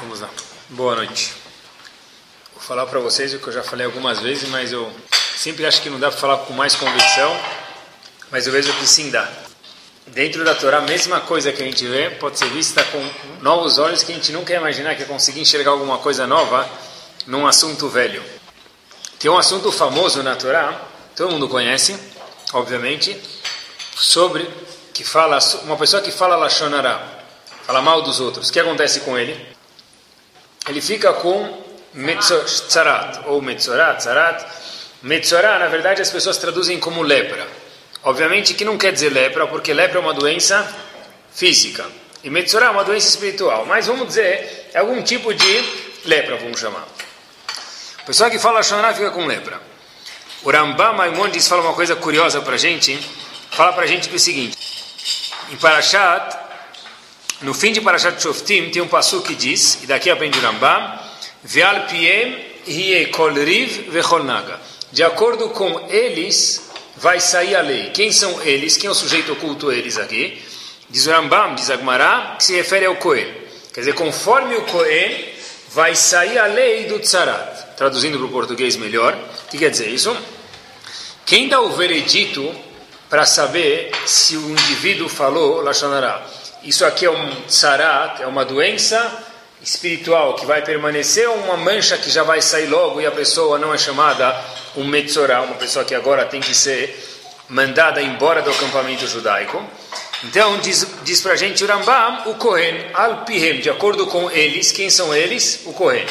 Vamos lá. Boa noite. Vou falar para vocês o que eu já falei algumas vezes, mas eu sempre acho que não dá para falar com mais convicção, mas eu vejo que sim dá. Dentro da Torá, a mesma coisa que a gente vê pode ser vista com novos olhos que a gente nunca ia imaginar que ia conseguir enxergar alguma coisa nova num assunto velho. Tem um assunto famoso na Torá, todo mundo conhece, obviamente, sobre que fala uma pessoa que fala lashonara, fala mal dos outros. O que acontece com ele? Ele fica com metzorat ou metzorat, tzarat. Metzorá, na verdade, as pessoas traduzem como lepra. Obviamente que não quer dizer lepra, porque lepra é uma doença física. E metzorá é uma doença espiritual. Mas vamos dizer, é algum tipo de lepra, vamos chamar. O pessoal que fala Shonará fica com lepra. O Rambam Maimonides fala uma coisa curiosa para gente. Fala para gente que é o seguinte. Em Parashat, no fim de Parashat Shoftim, tem um passo que diz, e daqui aprende Rambam, Ve'al piem kol riv ve'chol naga. De acordo com eles, vai sair a lei. Quem são eles? Quem é o sujeito oculto eles aqui? Diz o Rambam, diz Agmará, que se refere ao Cohen. Quer dizer, conforme o Cohen, vai sair a lei do Tzarat. Traduzindo para o português melhor, o que quer dizer isso? Quem dá o veredito para saber se o indivíduo falou Lashonará. Isso aqui é um tzarat, é uma doença espiritual que vai permanecer ou uma mancha que já vai sair logo e a pessoa não é chamada um metzorá, uma pessoa que agora tem que ser mandada embora do acampamento judaico. Então, diz, diz para a gente o Rambam, o Kohen, al-Pihem, de acordo com eles, quem são eles? O Kohen.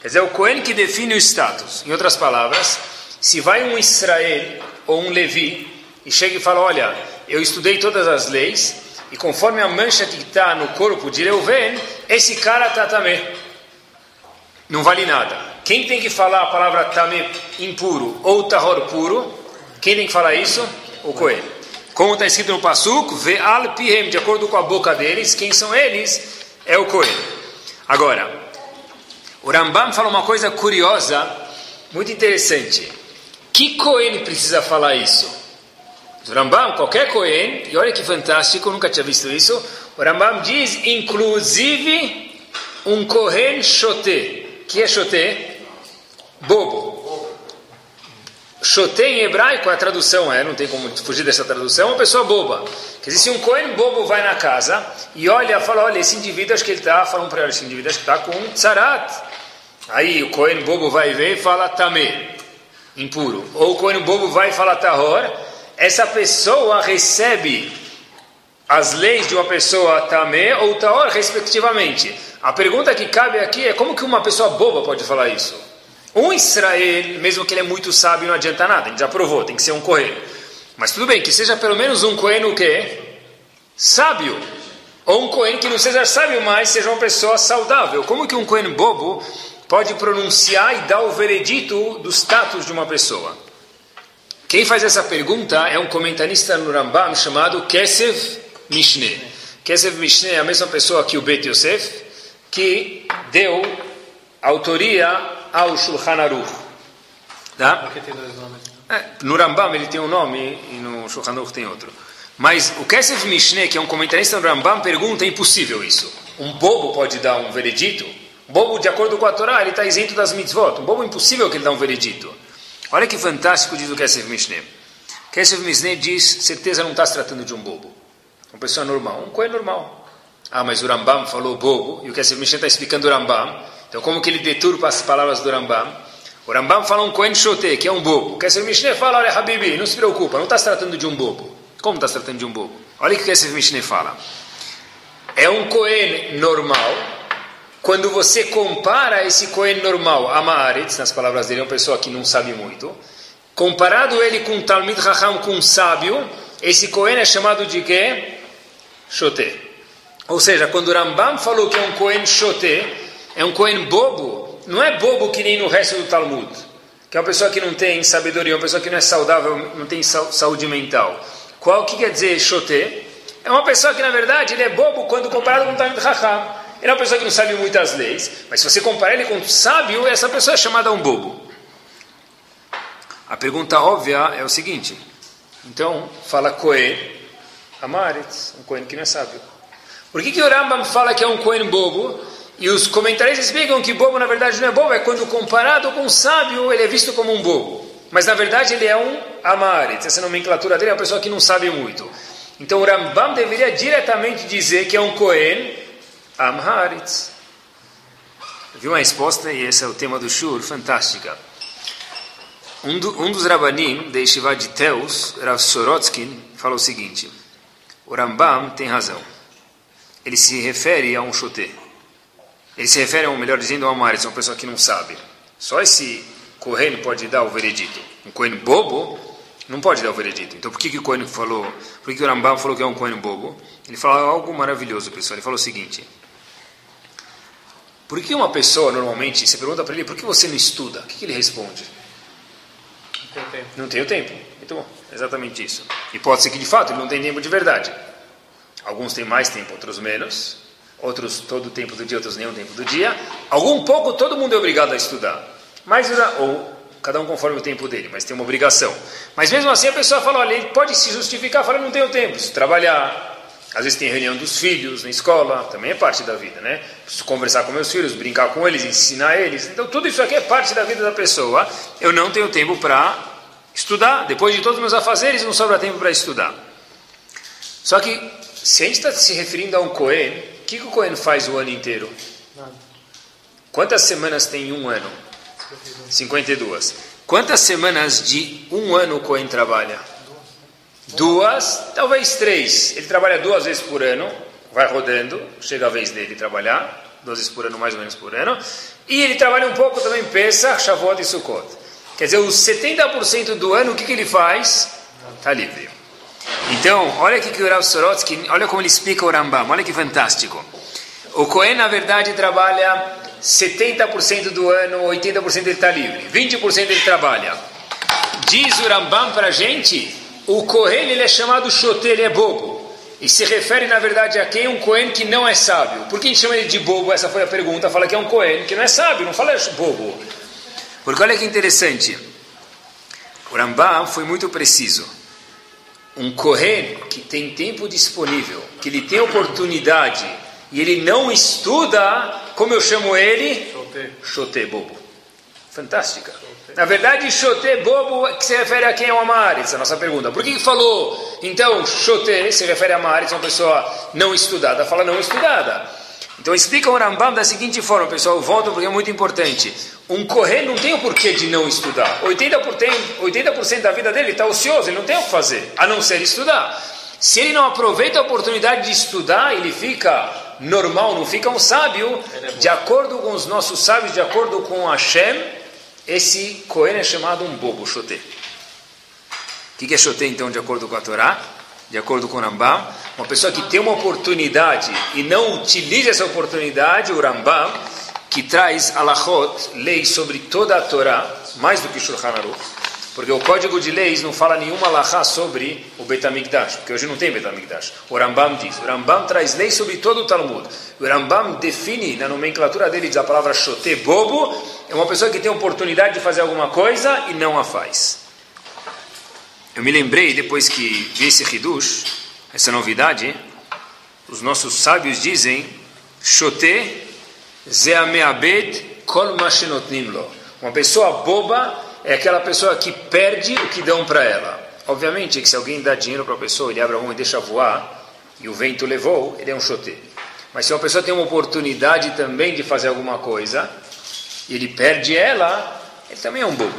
Quer dizer, o Kohen que define o status. Em outras palavras, se vai um Israel ou um Levi e chega e fala: Olha, eu estudei todas as leis, e conforme a mancha que está no corpo de Reuven, esse cara está também. Não vale nada. Quem tem que falar a palavra tamé impuro ou tahor puro? Quem tem que falar isso? O Coelho. Como está escrito no Pasuk, ve'al pihem, de acordo com a boca deles, quem são eles? É o Coelho. Agora, o Rambam fala uma coisa curiosa, muito interessante. Que Cohen precisa falar isso? O Rambam, qualquer Cohen, e olha que fantástico, nunca tinha visto isso. O Rambam diz, inclusive, um Cohen Shoté. que é Shoté? Bobo. Shoté em hebraico, a tradução é, não tem como fugir dessa tradução, uma pessoa boba. Quer dizer, se um Cohen bobo vai na casa e olha, fala, olha, esse indivíduo acho que ele está, fala para ele, esse indivíduo acho que está com um tzarat. Aí o Cohen bobo vai ver e fala tamé, impuro. Ou o Cohen bobo vai e fala tahor, essa pessoa recebe as leis de uma pessoa tamé ou taor, respectivamente. A pergunta que cabe aqui é como que uma pessoa boba pode falar isso? Um Israel, mesmo que ele é muito sábio, não adianta nada, a gente já provou, tem que ser um coelho. Mas tudo bem, que seja pelo menos um coelho o quê? Sábio. Ou um coelho que não seja sábio, mas seja uma pessoa saudável. Como que um coelho bobo pode pronunciar e dar o veredito do status de uma pessoa? Quem faz essa pergunta é um comentarista no Rambam chamado Kesev Mishneh. Kesev Mishneh é a mesma pessoa que o Bet Yosef, que deu autoria ao Shulchan Aruch. Tá? É, no Rambam ele tem um nome e no Shulchan Aruch tem outro. Mas o Kesev Mishneh, que é um comentarista no Rambam, pergunta, é impossível isso. Um bobo pode dar um veredito? Um bobo, de acordo com a Torá, ele está isento das mitzvot. Um bobo, impossível que ele dê um veredito. Olha que fantástico diz o Kesef Mishneh. Kesef Mishneh diz, certeza não está se tratando de um bobo. Uma pessoa normal, um coelho normal. Ah, mas o Rambam falou bobo, e o Kesef Mishneh está explicando o Rambam. Então como que ele deturpa as palavras do Rambam? O Rambam fala um coelho chote, que é um bobo. O Kesef Mishneh fala, olha Habibi, não se preocupa, não está se tratando de um bobo. Como está se tratando de um bobo? Olha o que o Kesef Mishneh fala. É um coelho normal, quando você compara esse Cohen normal, Amaretz, nas palavras dele, é uma pessoa que não sabe muito, comparado ele com Talmid Raham, com um sábio, esse Cohen é chamado de quê? Shoté. Ou seja, quando o Rambam falou que é um Cohen Shoté, é um Cohen bobo, não é bobo que nem no resto do Talmud, que é uma pessoa que não tem sabedoria, uma pessoa que não é saudável, não tem saúde mental. Qual que quer dizer Shoté? É uma pessoa que, na verdade, ele é bobo quando comparado com Talmid Raham. Ele é uma pessoa que não sabe muitas leis, mas se você comparar ele com um sábio, essa pessoa é chamada um bobo. A pergunta óbvia é o seguinte: então, fala Cohen, Amaretz, um Cohen que não é sábio. Por que, que o Rambam fala que é um Cohen bobo E os comentaristas explicam que bobo na verdade não é bobo, é quando comparado com sábio, ele é visto como um bobo. Mas na verdade ele é um amaretz. Essa nomenclatura dele é uma pessoa que não sabe muito. Então o Rambam deveria diretamente dizer que é um Amharitz. Viu uma resposta? E esse é o tema do Shur, fantástica. Um, do, um dos Rabanim, de Yeshiva de Teus, Rav Sorotskin, falou o seguinte: O Rambam tem razão. Ele se refere a um chote. Ele se refere, a um, melhor dizendo, a um uma pessoa que não sabe. Só esse Kohen pode dar o veredito. Um Kohen bobo não pode dar o veredito. Então por que, que o Kohen falou, por que, que o Rambam falou que é um Kohen bobo? Ele falou algo maravilhoso, pessoal. Ele falou o seguinte: Por que uma pessoa normalmente, você pergunta para ele, por que você não estuda? O que, que ele responde? Não tenho tempo. Não tenho tempo. Muito bom, exatamente isso. E pode ser que de fato ele não tem tempo de verdade. Alguns têm mais tempo, outros menos. Outros todo o tempo do dia, outros nenhum tempo do dia. Algum pouco, todo mundo é obrigado a estudar. Mas, ou cada um conforme o tempo dele, mas tem uma obrigação. Mas mesmo assim a pessoa fala, olha, ele pode se justificar, fala, não tenho tempo, preciso trabalhar. Às vezes tem reunião dos filhos na escola, também é parte da vida, né? Preciso conversar com meus filhos, brincar com eles, ensinar eles. Então tudo isso aqui é parte da vida da pessoa. Eu não tenho tempo para estudar. Depois de todos os meus afazeres, não sobra tempo para estudar. Só que, se a gente está se referindo a um Cohen, o que, que o Cohen faz o ano inteiro? Nada. Quantas semanas tem um ano? 52. Quantas semanas de um ano o Cohen trabalha? Duas, talvez três. Ele trabalha duas vezes por ano, vai rodando, chega a vez dele trabalhar, duas vezes por ano, mais ou menos por ano. E ele trabalha um pouco também Pesach, Shavuot e Sukkot. Quer dizer, os 70% do ano, o que, que ele faz? Está livre. Então, olha aqui que o Rav Sorotsky, olha como ele explica o Rambam, olha que fantástico. O Cohen, na verdade, trabalha 70% do ano, 80% ele está livre, 20% ele trabalha. Diz o Rambam para a gente, o Cohen ele é chamado Shote, ele é bobo. E se refere, na verdade, a quem? Um Cohen que não é sábio. Por que a gente chama ele de bobo? Essa foi a pergunta. Fala que é um Cohen que não é sábio, não fala bobo. Porque olha que interessante. O Rambam foi muito preciso. Um Cohen que tem tempo disponível, que ele tem oportunidade e ele não estuda, como eu chamo ele? Chote. Chote bobo. Fantástica. Na verdade, chote bobo que se refere a quem é o Amaritz, a nossa pergunta. Por que, falou, então, chote se refere a Amaritz, uma pessoa não estudada? Fala não estudada. Então explica o Rambam da seguinte forma, pessoal, volto porque é muito importante. Um correr não tem o porquê de não estudar. 80%, 80 da vida dele está ocioso, ele não tem o que fazer, a não ser estudar. Se ele não aproveita a oportunidade de estudar, ele fica normal, não fica um sábio. De acordo com os nossos sábios, de acordo com Hashem, esse Cohen é chamado um bobo, Shote. O que é Shote, então, de acordo com a Torá? De acordo com o Rambam? Uma pessoa que tem uma oportunidade e não utiliza essa oportunidade, o Rambam, que traz alachot, leis sobre toda a Torá, mais do que Shulchan Aruch, porque o código de leis não fala nenhuma alahá sobre o Betamigdash, porque hoje não tem Betamigdash. O Rambam diz, o Rambam traz leis sobre todo o Talmud. O Rambam define, na nomenclatura dele, diz a palavra shote, bobo, é uma pessoa que tem oportunidade de fazer alguma coisa e não a faz. Eu me lembrei, depois que vi esse Hidush, essa novidade, os nossos sábios dizem, shote zeameabed kol mashenotnim lo. Uma pessoa boba é aquela pessoa que perde o que dão para ela. Obviamente que se alguém dá dinheiro para a pessoa, ele abre a mão e deixa voar, e o vento levou, ele é um chote. Mas se uma pessoa tem uma oportunidade também de fazer alguma coisa, e ele perde ela, ele também é um bobo.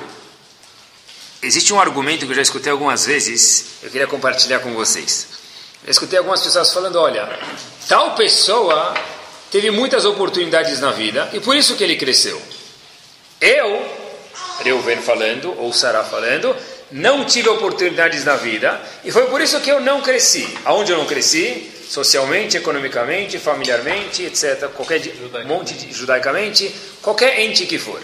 Existe um argumento que eu já escutei algumas vezes, eu queria compartilhar com vocês. Eu escutei algumas pessoas falando, olha, tal pessoa teve muitas oportunidades na vida, e por isso que ele cresceu. Eu, Reuven falando, ou Sarah falando, não tive oportunidades na vida, e foi por isso que eu não cresci. Aonde eu não cresci? Socialmente, economicamente, familiarmente, etc. Qualquer monte de judaicamente, qualquer ente que for.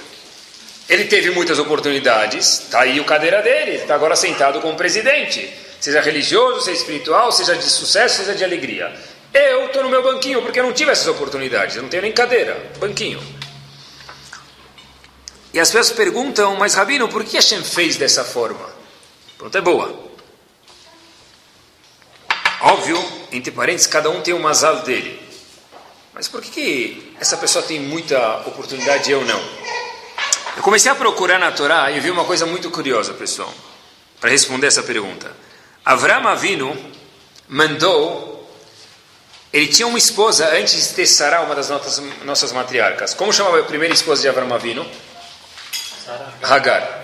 Ele teve muitas oportunidades, está aí o cadeira dele, está agora sentado como presidente. Seja religioso, seja espiritual, seja de sucesso, seja de alegria. Eu estou no meu banquinho porque eu não tive essas oportunidades, eu não tenho nem cadeira, banquinho. E as pessoas perguntam, mas Rabino, por que Hashem fez dessa forma? Pronto, é boa. Óbvio, entre parênteses, cada um tem o mazal dele. mas por que, que essa pessoa tem muita oportunidade e eu não? Eu comecei a procurar na Torá e vi uma coisa muito curiosa, pessoal, para responder essa pergunta. Avram Avinu mandou ele tinha uma esposa antes de ter Sarah, uma das nossas, nossas matriarcas. Como chamava a primeira esposa de Avram Avinu? Hagar.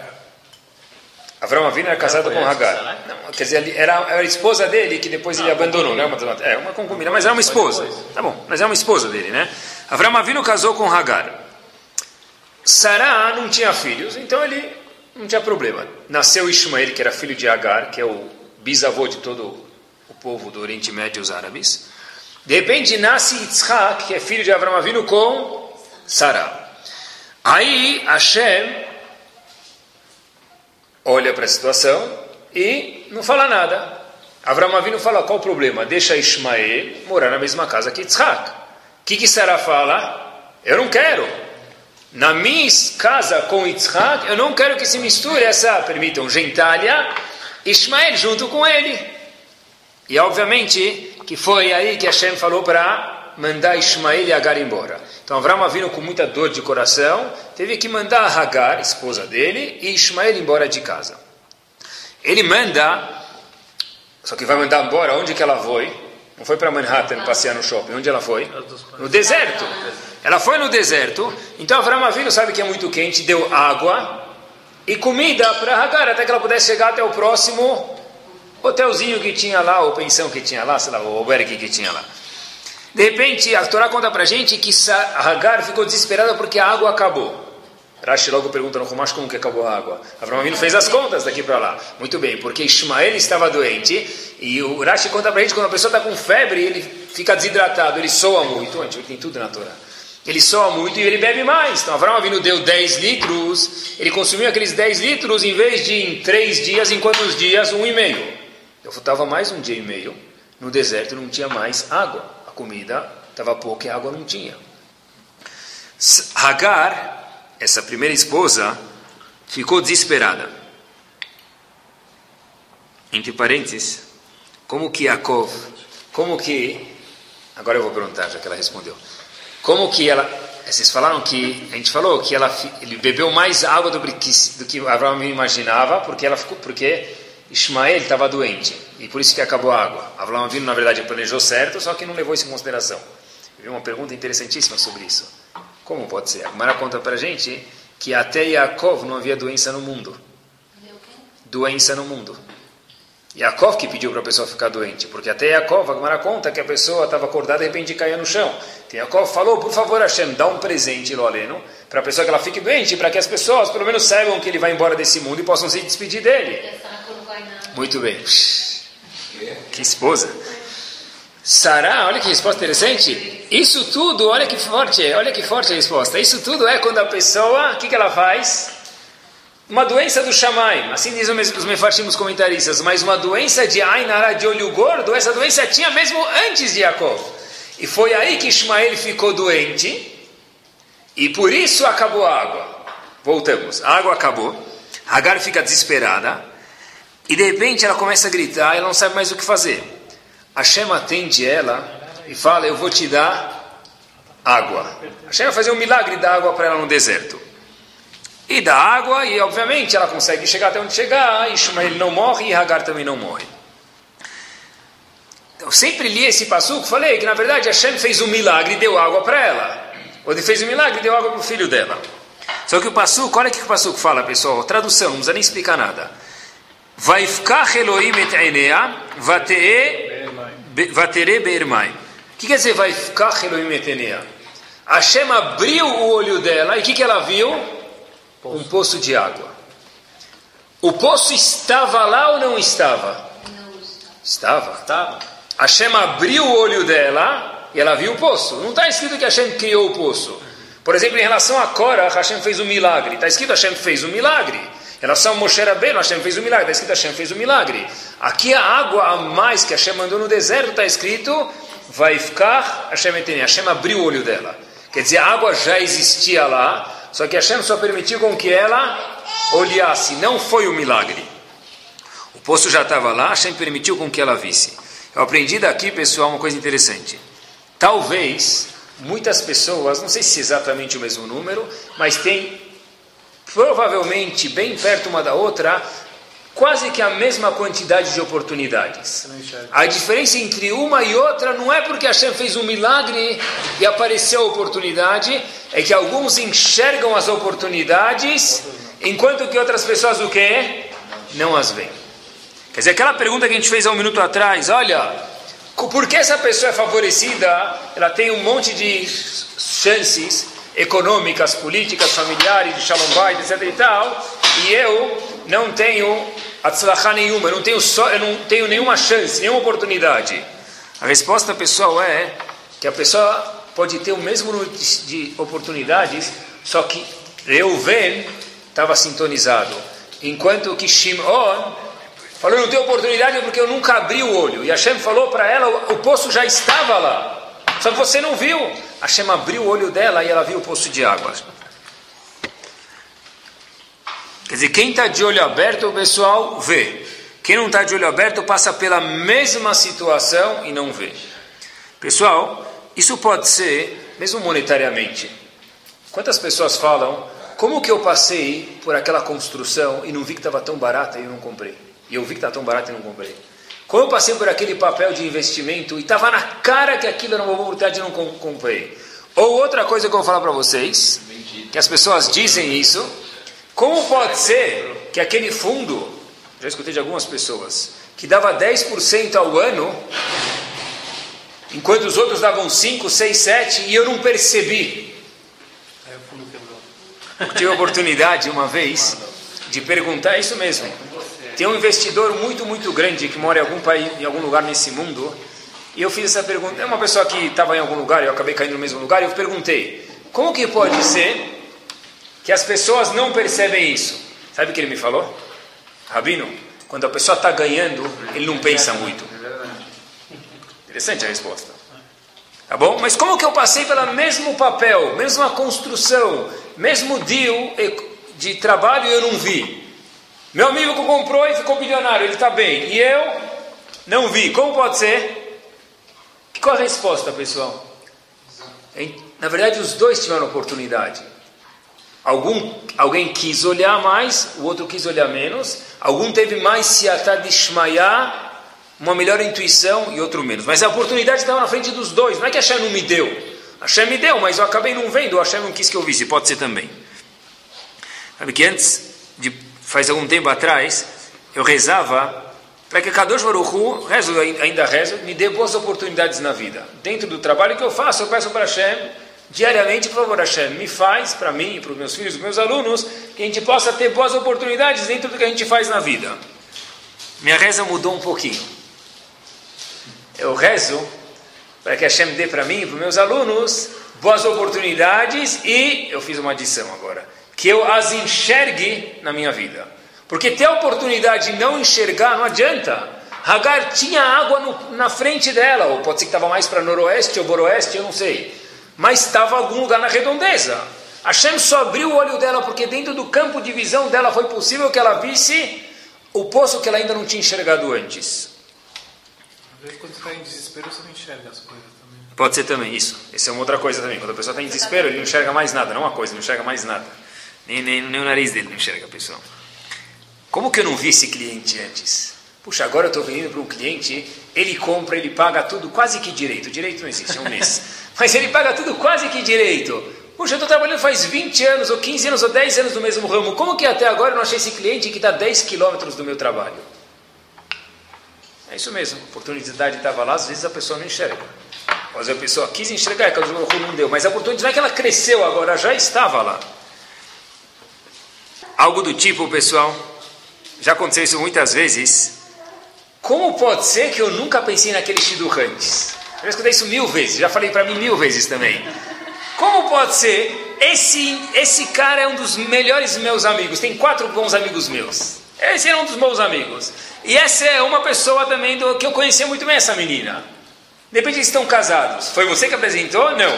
Avram Avinu era casado com Hagar. Não, quer dizer, era, era a esposa dele que depois ele abandonou, né? Uma, é, uma concubina, mas era uma esposa. Tá bom, mas é uma esposa dele, né? Avram Avinu casou com Hagar. Sarah não tinha filhos, então ele não tinha problema. Nasceu Ismael, que era filho de Hagar, que é o bisavô de todo o povo do Oriente Médio, os árabes. De repente nasce Yitzhak, que é filho de Avram Avinu, com Sarah. Aí Hashem olha para a situação e não fala nada. Avram Avinu fala, qual o problema? Deixa Ismael morar na mesma casa que Yitzhak. O que, que Sarah fala? Eu não quero. Na minha casa com Yitzhak, eu não quero que se misture essa, permitam, gentalha, Ismael junto com ele. E obviamente que foi aí que Hashem falou para mandar Ismael e Agar embora. Então Avram vindo com muita dor de coração, teve que mandar Hagar, esposa dele, e Ismael embora de casa. Ele manda, só que vai mandar embora, onde que ela foi? Não foi para Manhattan passear no shopping, onde ela foi? No deserto. Ela foi no deserto, então Avram Avinu sabe que é muito quente, deu água e comida para Hagar, até que ela pudesse chegar até o próximo hotelzinho que tinha lá, ou pensão que tinha lá, sei lá, o albergue que tinha lá. De repente, a Torá conta pra gente que Hagar ficou desesperada porque a água acabou. Rashi logo pergunta no Rumash como que acabou a água. Abraão Avinu fez as contas daqui para lá. Muito bem, porque Ismael estava doente e o Rashi conta pra gente quando a pessoa está com febre, ele fica desidratado, ele soa muito. A gente tem tudo na Torá. Ele soa muito e ele bebe mais. Então Abraão Avinu deu 10 litros, ele consumiu aqueles 10 litros em vez de em 3 dias, em quantos dias? Um e meio. Eu estava mais um dia e meio no deserto, não tinha mais água. Comida estava pouca e a água não tinha. Hagar, essa primeira esposa, ficou desesperada. Entre parênteses, como que Yaakov, como que, agora eu vou perguntar, já que ela respondeu, como que ela, vocês falaram que, a gente falou que ela, ele bebeu mais água do que, do que Abraão imaginava, porque ela ficou, porque Ismael estava doente e por isso que acabou a água. Avram Avinu, na verdade, planejou certo, só que não levou isso em consideração. Eu vi uma pergunta interessantíssima sobre isso. Como pode ser? A Mara conta para a gente que até Yaakov não havia doença no mundo. Doença no mundo. Yaakov que pediu para a pessoa ficar doente, porque até Yaakov, a Gemara conta que a pessoa estava acordada e de repente caía no chão. Então Yaakov falou, por favor Hashem, dá um presente, Loleno, para a pessoa que ela fique doente, para que as pessoas pelo menos saibam que ele vai embora desse mundo e possam se despedir dele. Muito bem. Que esposa. Sará, olha que resposta interessante. Isso tudo, olha que forte, olha que forte a resposta. Isso tudo é quando a pessoa, o que, que ela faz? Uma doença do chamai, assim dizem os mefarshim, comentaristas, mas uma doença de Ainara, de olho gordo, essa doença tinha mesmo antes de Jacob. E foi aí que Ismael ficou doente, e por isso acabou a água. Voltamos, a água acabou, Agar fica desesperada, e de repente ela começa a gritar, ela não sabe mais o que fazer. Hashem atende ela e fala: Eu vou te dar água. Hashem vai fazer um milagre da água para ela no deserto. E dá água, e obviamente ela consegue chegar até onde chegar. Ishmael não morre e Hagar também não morre. Eu sempre li esse passuco, falei que na verdade Hashem fez um milagre e deu água para ela. Ou ele fez um milagre e deu água para o filho dela. Só que o passuco, olha o que o passuco fala, pessoal. Tradução, não precisa nem explicar nada. Vaifkach Elohim et Einea, vatere beirmai. O que quer dizer Vaifkach Elohim et Einea? Hashem abriu o olho dela e o que, que ela viu? Um poço de água. O poço estava lá ou não estava? Estava. Estava. Hashem abriu o olho dela e ela viu o poço. Não está escrito que Hashem criou o poço. Por exemplo, em relação a Cora, Hashem fez um milagre. Está escrito Hashem fez um milagre. Relação a Moshe Rabbeinu, Hashem fez um milagre. Está escrito Hashem fez um milagre. Aqui a água a mais que Hashem mandou no deserto está escrito vai ficar Hashem etene. Hashem abriu o olho dela. Quer dizer, a água já existia lá, só que Hashem só permitiu com que ela olhasse. Não foi um milagre. O poço já estava lá, Hashem permitiu com que ela visse. Eu aprendi daqui, pessoal, uma coisa interessante. Talvez muitas pessoas, não sei se é exatamente o mesmo número, mas tem provavelmente bem perto uma da outra, quase que a mesma quantidade de oportunidades. A diferença entre uma e outra não é porque Hashem fez um milagre e apareceu a oportunidade, é que alguns enxergam as oportunidades, enquanto que outras pessoas o quê? Não as veem. Quer dizer, aquela pergunta que a gente fez há um minuto atrás, olha, por que essa pessoa é favorecida? Ela tem um monte de chances econômicas, políticas, familiares, de shalom bait, etc e tal, e eu não tenho atzlachá nenhuma, eu não tenho, só, eu não tenho nenhuma chance, nenhuma oportunidade. A resposta, pessoal, é que a pessoa pode ter o mesmo número de oportunidades, só que Reuven estava sintonizado, enquanto que Shimon falou, não tenho oportunidade porque eu nunca abri o olho. E Hashem falou para ela, o poço já estava lá. Só que você não viu. Hashem abriu o olho dela e ela viu o poço de água. Quer dizer, quem está de olho aberto, o pessoal vê. Quem não está de olho aberto passa pela mesma situação e não vê. Pessoal, isso pode ser, mesmo monetariamente. Quantas pessoas falam, como que eu passei por aquela construção e não vi que estava tão barata e eu não comprei? E eu vi que está tão barato e não comprei. Como eu passei por aquele papel de investimento e estava na cara que aquilo era uma oportunidade e não comprei. Ou outra coisa que eu vou falar para vocês, que as pessoas dizem isso, como pode ser que aquele fundo, já escutei de algumas pessoas, que dava 10% ao ano, enquanto os outros davam 5, 6, 7, e eu não percebi. Aí o fundo quebrou. Eu tive a oportunidade uma vez de perguntar isso mesmo. Tem um investidor muito, muito grande que mora em algum país, em algum lugar nesse mundo, e eu fiz essa pergunta. É uma pessoa que estava em algum lugar, eu acabei caindo no mesmo lugar, e eu perguntei: como que pode ser que as pessoas não percebem isso. Sabe o que ele me falou? Rabino, quando a pessoa está ganhando, ele não pensa muito. Interessante a resposta. Tá bom? Mas como que eu passei pelo mesmo papel, mesma construção, mesmo deal de trabalho e eu não vi? Meu amigo que comprou e ficou bilionário, ele está bem. E eu não vi. Como pode ser? Qual a resposta, pessoal? Na verdade, os dois tiveram oportunidade. Algum, alguém quis olhar mais, o outro quis olhar menos. Algum teve mais siatá de uma melhor intuição e outro menos. Mas a oportunidade estava na frente dos dois. Não é que a Hashem não me deu. A Hashem me deu, mas eu acabei não vendo. A Hashem não quis que eu visse. Pode ser também. Sabe que antes, de, faz algum tempo atrás, eu rezava para que Kadosh Baruch Hu, rezo, ainda rezo, me dê boas oportunidades na vida. Dentro do trabalho que eu faço, eu peço para Hashem diariamente, por favor, Hashem, me faz, para mim, para os meus filhos, para os meus alunos, que a gente possa ter boas oportunidades dentro do que a gente faz na vida. Minha reza mudou um pouquinho. Eu rezo para que Hashem dê para mim para os meus alunos boas oportunidades e, eu fiz uma adição agora, que eu as enxergue na minha vida. Porque ter a oportunidade de não enxergar não adianta. Hagar tinha água no, na frente dela, ou pode ser que estava mais para noroeste ou boroeste, eu não sei mas estava algum lugar na redondeza. Hashem só abriu o olho dela porque dentro do campo de visão dela foi possível que ela visse o poço que ela ainda não tinha enxergado antes. Às vezes quando você está em desespero você não enxerga as coisas também. Pode ser também isso. Essa é uma outra coisa também. Quando a pessoa está em desespero, ele não enxerga mais nada. Não uma coisa, ele não enxerga mais nada. Nem, nem, nem o nariz dele não enxerga, pessoal. Como que eu não vi esse cliente antes? Puxa, agora eu estou vindo para um cliente, ele compra, ele paga tudo quase que direito. Direito não existe, é um mês. Mas ele paga tudo quase que direito. Puxa, eu estou trabalhando faz 20 anos, ou 15 anos, ou 10 anos no mesmo ramo. Como que até agora eu não achei esse cliente que está 10 quilômetros do meu trabalho? É isso mesmo, a oportunidade estava lá, às vezes a pessoa não enxerga. Mas a pessoa quis enxergar, que o não deu. Mas a oportunidade não é que ela cresceu agora, já estava lá. Algo do tipo, pessoal, já aconteceu isso muitas vezes. Como pode ser que eu nunca pensei naquele Shidur antes? Eu já escutei isso mil vezes, já falei para mim mil vezes também. Como pode ser? Esse, esse cara é um dos melhores meus amigos, tem quatro bons amigos meus. Esse é um dos meus amigos. E essa é uma pessoa também do, que eu conhecia muito bem, essa menina. De eles estão casados. Foi você que apresentou? Não.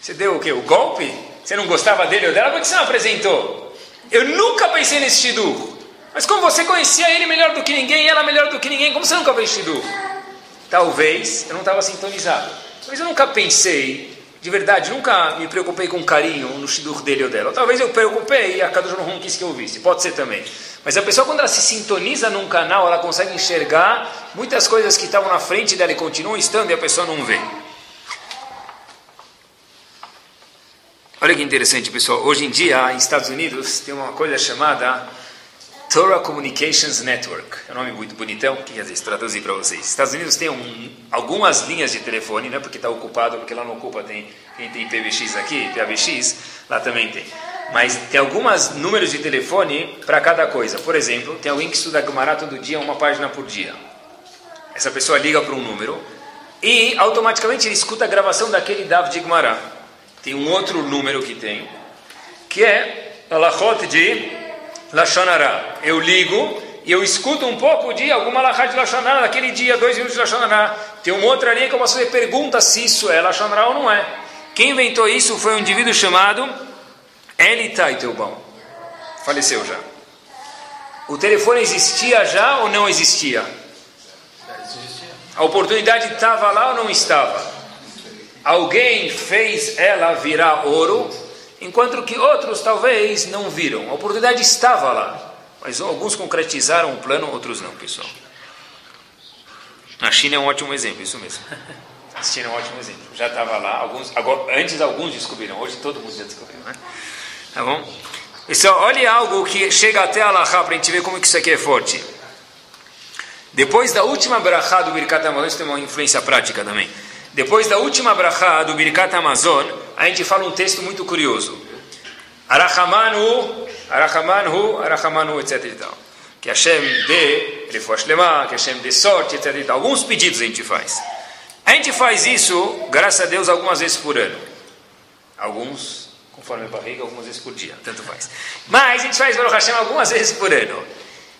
Você deu o quê? O golpe? Você não gostava dele ou dela? Por que você não apresentou? Eu nunca pensei nesse Shidur. Mas como você conhecia ele melhor do que ninguém ela melhor do que ninguém, como você nunca fez Shidur? Talvez eu não estava sintonizado. Mas eu nunca pensei, de verdade, nunca me preocupei com carinho no shidur dele ou dela. Talvez eu preocupei e a Kadosh não quis que eu ouvisse, pode ser também. Mas a pessoa, quando ela se sintoniza num canal, ela consegue enxergar muitas coisas que estavam na frente dela e continuam estando e a pessoa não vê. Olha que interessante, pessoal. Hoje em dia, em Estados Unidos, tem uma coisa chamada Torah Communications Network. É um nome muito bonitão, que quer dizer, traduzir para vocês. Estados Unidos tem um, algumas linhas de telefone, não é porque está ocupado, porque lá não ocupa, tem, quem tem PBX aqui, PABX, lá também tem. Mas tem alguns números de telefone para cada coisa. Por exemplo, tem alguém que estuda Gemara todo dia, uma página por dia. Essa pessoa liga para um número e automaticamente ele escuta a gravação daquele Dav de Gemara. Tem um outro número que tem, que é Alachot de Lashonara. Eu ligo e eu escuto um pouco de alguma Alachot de Lashonara naquele dia, dois minutos de Lashonara. Tem uma outra linha que eu posso fazer pergunta se isso é Lashonara ou não é. Quem inventou isso foi um indivíduo chamado Eli Teitelbaum. Faleceu já. O telefone existia já ou não existia? A oportunidade estava lá ou não estava? Alguém fez ela virar ouro, enquanto que outros talvez não viram. A oportunidade estava lá, mas alguns concretizaram o plano, outros não, pessoal. A China é um ótimo exemplo, isso mesmo. A China é um ótimo exemplo. Já estava lá, alguns, agora, antes alguns descobriram, hoje todo mundo já descobriu, né? Tá bom? Pessoal, olha algo que chega até a Allahá para a gente ver como que isso aqui é forte. Depois da última brachá do Birkat Amazon, isso tem uma influência prática também. Depois da última brachá do Birkat Amazon, a gente fala um texto muito curioso. Arachamanu, Arachamanu, Arachamanu, etc. Que Hashem dê Refuah Lema, que Hashem dê sorte, etc. Alguns pedidos a gente faz. A gente faz isso, graças a Deus, algumas vezes por ano. Alguns, conforme a barriga, algumas vezes por dia, tanto faz. Mas a gente faz Baruch Hashem algumas vezes por ano.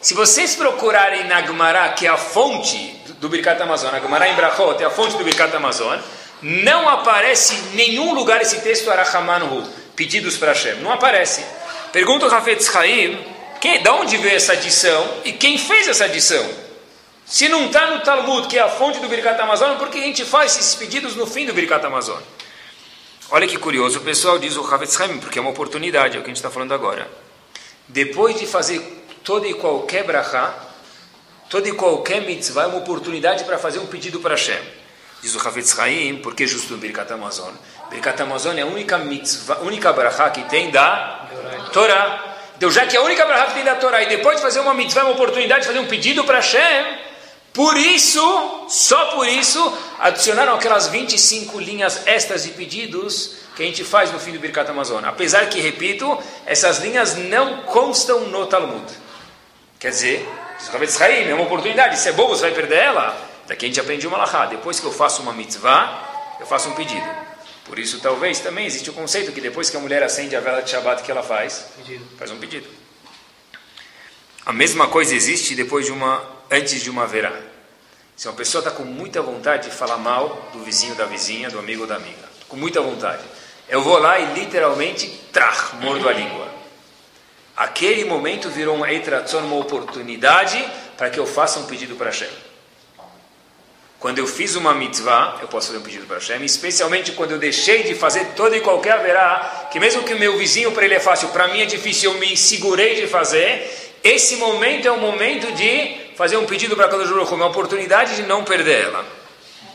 Se vocês procurarem na Gemara, que é a fonte do Birkat Amazon, a Gemara em Brachot é a fonte do Birkat Amazon, não aparece em nenhum lugar esse texto Arachamanhu, pedidos para Hashem. Não aparece. Pergunta o Rafetz Chaim, quem, de onde veio essa adição e quem fez essa adição? Se não está no Talmud, que é a fonte do Birkat Amazon, por que a gente faz esses pedidos no fim do Birkat Amazon? Olha que curioso, o pessoal diz o Rafetz Chaim, porque é uma oportunidade, é o que a gente está falando agora. Depois de fazer toda e qualquer brachá, toda e qualquer mitzvah é uma oportunidade para fazer um pedido para Hashem. Diz o Havetz Haim, porque justo no Birkat Amazon? Birkat Amazon é a única mitzvah, única brachá que tem da Torá. Então, já que é a única brachá que tem da Torá, e depois de fazer uma mitzvah, é uma oportunidade de fazer um pedido para Hashem, por isso, só por isso, adicionaram aquelas 25 linhas extras de pedidos que a gente faz no fim do Birkat Amazon. Apesar que, repito, essas linhas não constam no Talmud. Quer dizer, é uma oportunidade, se é bobo, você vai perder ela. Daqui a gente aprende uma lahá. Depois que eu faço uma mitzvah, eu faço um pedido. Por isso, talvez, também existe o conceito que depois que a mulher acende a vela de Shabbat, que ela faz? Pedido. Faz um pedido. A mesma coisa existe depois de uma, antes de uma verá. Se uma pessoa está com muita vontade de falar mal do vizinho, da vizinha, do amigo ou da amiga, com muita vontade, eu vou lá e literalmente, trach, mordo a língua. Aquele momento virou um eitratzon, uma oportunidade para que eu faça um pedido para Hashem. Quando eu fiz uma mitzvah, eu posso fazer um pedido para Hashem, especialmente quando eu deixei de fazer toda e qualquer haverá, que mesmo que o meu vizinho para ele é fácil, para mim é difícil, eu me segurei de fazer, esse momento é o momento de fazer um pedido para Kadosh Baruch uma oportunidade de não perder ela.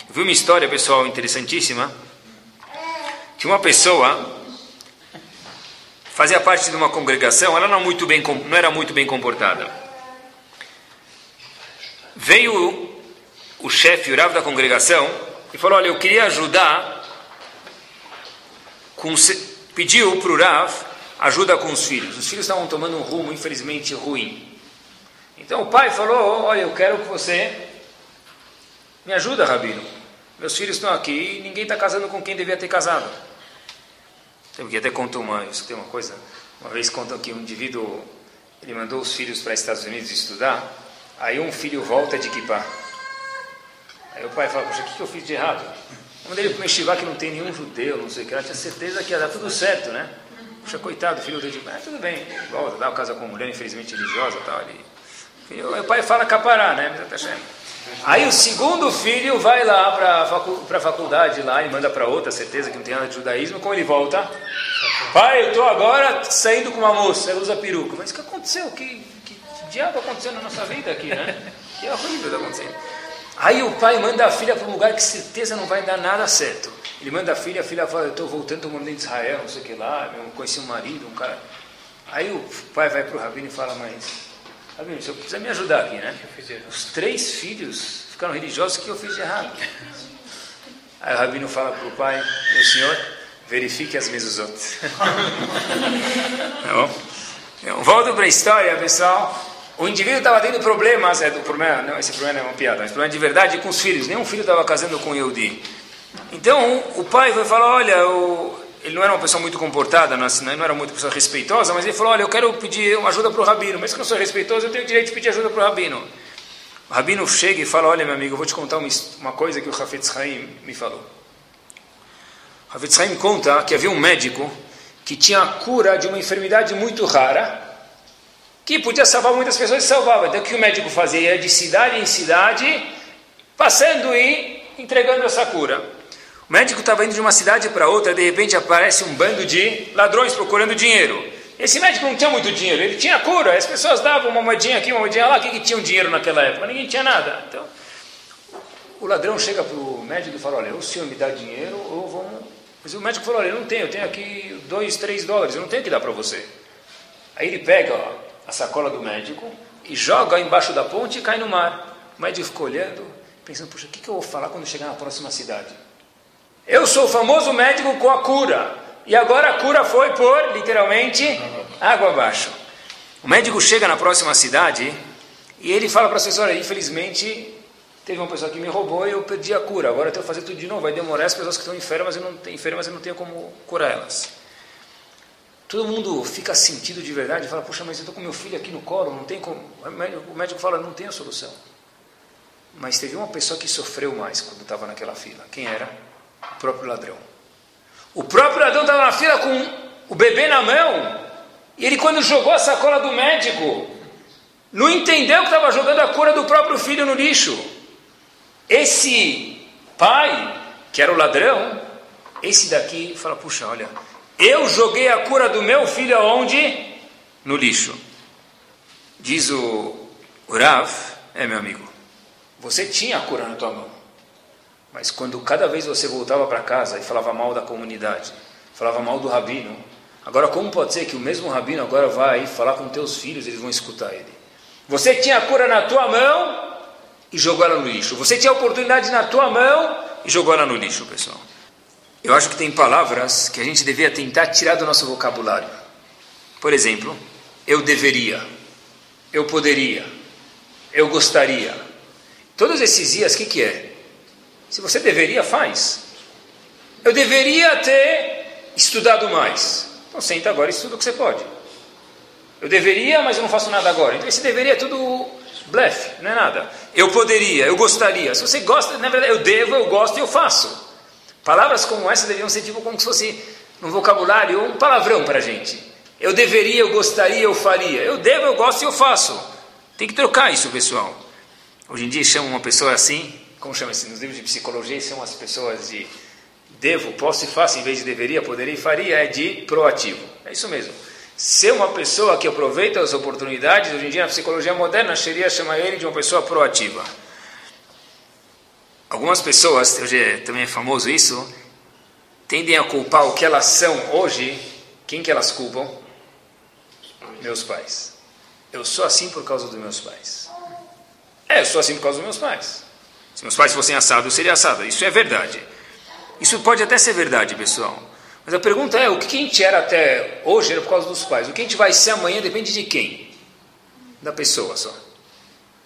Eu vi uma história, pessoal, interessantíssima. Tinha uma pessoa fazia parte de uma congregação, ela não, muito bem, não era muito bem comportada. Veio o chefe, o Rav da congregação, e falou: Olha, eu queria ajudar, com, pediu para o Rav ajuda com os filhos. Os filhos estavam tomando um rumo, infelizmente, ruim. Então o pai falou: Olha, eu quero que você me ajuda, Rabino. Meus filhos estão aqui e ninguém está casando com quem devia ter casado. Tem que até contou uma, isso tem uma coisa. Uma vez contam que um indivíduo ele mandou os filhos para os Estados Unidos estudar. Aí um filho volta de equipar. Aí o pai fala, poxa, o que, que eu fiz de errado? Quando ele para que não tem nenhum judeu, não sei o que, ela tinha certeza que ia dar tudo certo, né? Puxa, coitado, o filho dele, ah, tudo bem, volta, dá o casa com mulher, infelizmente religiosa tal ali. Aí o pai fala capará, né? Aí o segundo filho vai lá para facu a faculdade lá e manda para outra, certeza que não tem nada de judaísmo. Como ele volta? Pai, eu estou agora saindo com uma moça, ela usa peruca. Mas o que aconteceu? Que, que diabo aconteceu na nossa vida aqui, né? Que horrível está acontecendo. Aí o pai manda a filha para um lugar que certeza não vai dar nada certo. Ele manda a filha, a filha fala, eu estou voltando, estou morando em Israel, não sei o que lá, eu conheci um marido, um cara. Aí o pai vai para o rabino e fala, mas Rabino, o senhor precisa me ajudar aqui, né? Os três filhos ficaram religiosos, o que eu fiz de errado? Aí o Rabino fala para o pai, meu senhor, verifique as mezuzot. tá bom? Então, volto para a história, pessoal. O indivíduo estava tendo problemas, é, o problema, não, esse problema é uma piada, mas problema de verdade com os filhos. Nenhum filho estava casando com Yehudi. Então, o pai vai falar, olha, o, ele não era uma pessoa muito comportada, não, não era muito pessoa respeitosa, mas ele falou, olha, eu quero pedir uma ajuda para o rabino, mas que eu sou respeitoso, eu tenho o direito de pedir ajuda para o rabino. O rabino chega e fala, olha, meu amigo, eu vou te contar uma, uma coisa que o Hafetz Haim me falou. O Hafetz Haim conta que havia um médico que tinha a cura de uma enfermidade muito rara, que podia salvar muitas pessoas e salvava. Então o que o médico fazia? Ia de cidade em cidade, passando e entregando essa cura. O médico estava indo de uma cidade para outra, de repente aparece um bando de ladrões procurando dinheiro. Esse médico não tinha muito dinheiro, ele tinha cura, as pessoas davam uma moedinha aqui, uma moedinha lá, o que, que tinham dinheiro naquela época? Ninguém tinha nada. Então, o ladrão chega para o médico e fala, olha, o senhor me dá dinheiro ou vamos... Mas o médico falou, olha, eu não tenho, eu tenho aqui dois, três dólares, eu não tenho que dar para você. Aí ele pega ó, a sacola do médico e joga embaixo da ponte e cai no mar. O médico ficou olhando, pensando, puxa, o que, que eu vou falar quando chegar na próxima cidade? Eu sou o famoso médico com a cura. E agora a cura foi por, literalmente, água abaixo. O médico chega na próxima cidade e ele fala para a assessora, infelizmente, teve uma pessoa que me roubou e eu perdi a cura. Agora eu tenho que fazer tudo de novo. Vai demorar as pessoas que estão enfermas, eu não enfermas, eu não tenho como curar elas. Todo mundo fica sentido de verdade e fala, puxa, mas eu estou com meu filho aqui no colo, não tem como. O médico fala, não tem a solução. Mas teve uma pessoa que sofreu mais quando estava naquela fila. Quem era? O próprio ladrão. O próprio ladrão estava na fila com o bebê na mão. E ele, quando jogou a sacola do médico, não entendeu que estava jogando a cura do próprio filho no lixo. Esse pai, que era o ladrão, esse daqui fala: Puxa, olha, eu joguei a cura do meu filho aonde? No lixo. Diz o Rav, é meu amigo, você tinha a cura na tua mão. Mas quando cada vez você voltava para casa e falava mal da comunidade, falava mal do rabino, agora como pode ser que o mesmo rabino agora vai falar com teus filhos, eles vão escutar ele? Você tinha a cura na tua mão e jogou ela no lixo. Você tinha a oportunidade na tua mão e jogou ela no lixo, pessoal. Eu acho que tem palavras que a gente devia tentar tirar do nosso vocabulário. Por exemplo, eu deveria, eu poderia, eu gostaria. Todos esses dias, o que, que é? Se você deveria, faz. Eu deveria ter estudado mais. Então senta agora e estuda o que você pode. Eu deveria, mas eu não faço nada agora. Então esse deveria é tudo blefe, não é nada. Eu poderia, eu gostaria. Se você gosta, na verdade, eu devo, eu gosto e eu faço. Palavras como essa deveriam ser tipo como se fosse um vocabulário, um palavrão para a gente. Eu deveria, eu gostaria, eu faria. Eu devo, eu gosto e eu faço. Tem que trocar isso, pessoal. Hoje em dia chamam uma pessoa assim, como chama-se nos livros de psicologia, são as pessoas de devo, posso e faço, em vez de deveria, poderia e faria, é de proativo. É isso mesmo. Ser uma pessoa que aproveita as oportunidades, hoje em dia na psicologia moderna, seria chamar ele de uma pessoa proativa. Algumas pessoas, hoje é, também é famoso isso, tendem a culpar o que elas são hoje. Quem que elas culpam? Meus pais. Eu sou assim por causa dos meus pais. É, eu sou assim por causa dos meus pais. Se meus pais fossem assados, eu seria assada. Isso é verdade. Isso pode até ser verdade, pessoal. Mas a pergunta é: o que a gente era até hoje era por causa dos pais. O que a gente vai ser amanhã depende de quem? Da pessoa só.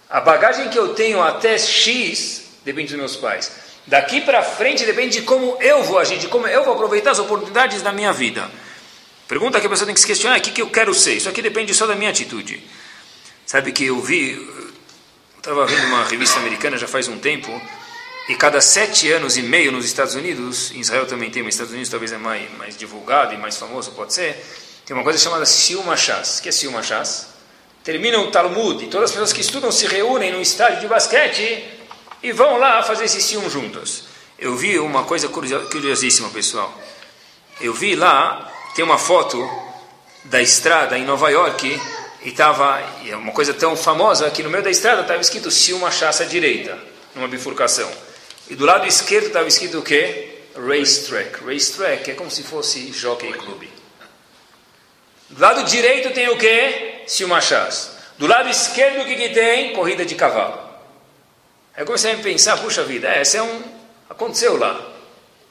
A bagagem que eu tenho até X depende dos meus pais. Daqui para frente depende de como eu vou agir, de como eu vou aproveitar as oportunidades da minha vida. Pergunta que a pessoa tem que se questionar: o que, que eu quero ser? Isso aqui depende só da minha atitude. Sabe que eu vi, Estava vendo uma revista americana já faz um tempo, e cada sete anos e meio nos Estados Unidos, em Israel também tem, mas nos Estados Unidos talvez é mais, mais divulgado e mais famoso, pode ser, tem uma coisa chamada Silma Shas. O que é Silma Shas? Termina o Talmud e todas as pessoas que estudam se reúnem num estádio de basquete e vão lá fazer esse ciúme juntos. Eu vi uma coisa curiosíssima, pessoal. Eu vi lá, tem uma foto da estrada em Nova York, e estava, é uma coisa tão famosa, que no meio da estrada estava escrito Silma Chassa direita, numa bifurcação. E do lado esquerdo estava escrito o quê? Racetrack. Racetrack é como se fosse Jockey Club. Do lado direito tem o quê? Silma Chassa. Do lado esquerdo o que, que tem? Corrida de cavalo. Aí eu comecei a pensar, puxa vida, essa é um... aconteceu lá.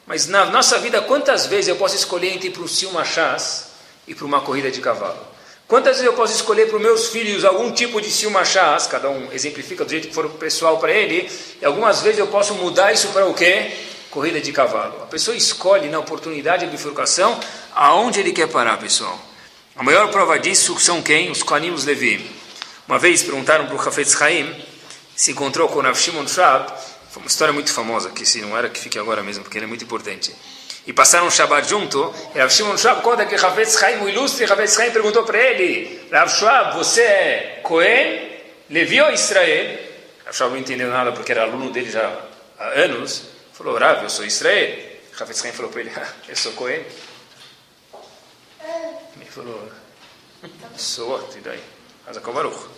Mas na nossa vida, quantas vezes eu posso escolher entre ir para um Silma Chassa e para uma corrida de cavalo? Quantas vezes eu posso escolher para os meus filhos algum tipo de silmachás, cada um exemplifica do jeito que for pessoal para ele, e algumas vezes eu posso mudar isso para o quê? Corrida de cavalo. A pessoa escolhe na oportunidade de bifurcação aonde ele quer parar, pessoal. A maior prova disso são quem? Os Kohanim Levi. Uma vez perguntaram para o Hafetz Haim, se encontrou com o Rav Shimon Shab, foi uma história muito famosa, que se não era que fique agora mesmo, porque ele é muito importante e passaram um Shabbat junto, e Rav Shimon Schwab conta que Ravetz Chaim, o ilustre Chaim, perguntou para ele, Rav Schwab, você é Cohen, Levi ou Israel? Rav Schwab não entendeu nada porque era aluno dele já há anos. Falou, Rav, eu sou Israel. Ravetz Chaim falou para ele, ah, eu sou Cohen. Ele falou, sou, e daí? Hazakal Baruch.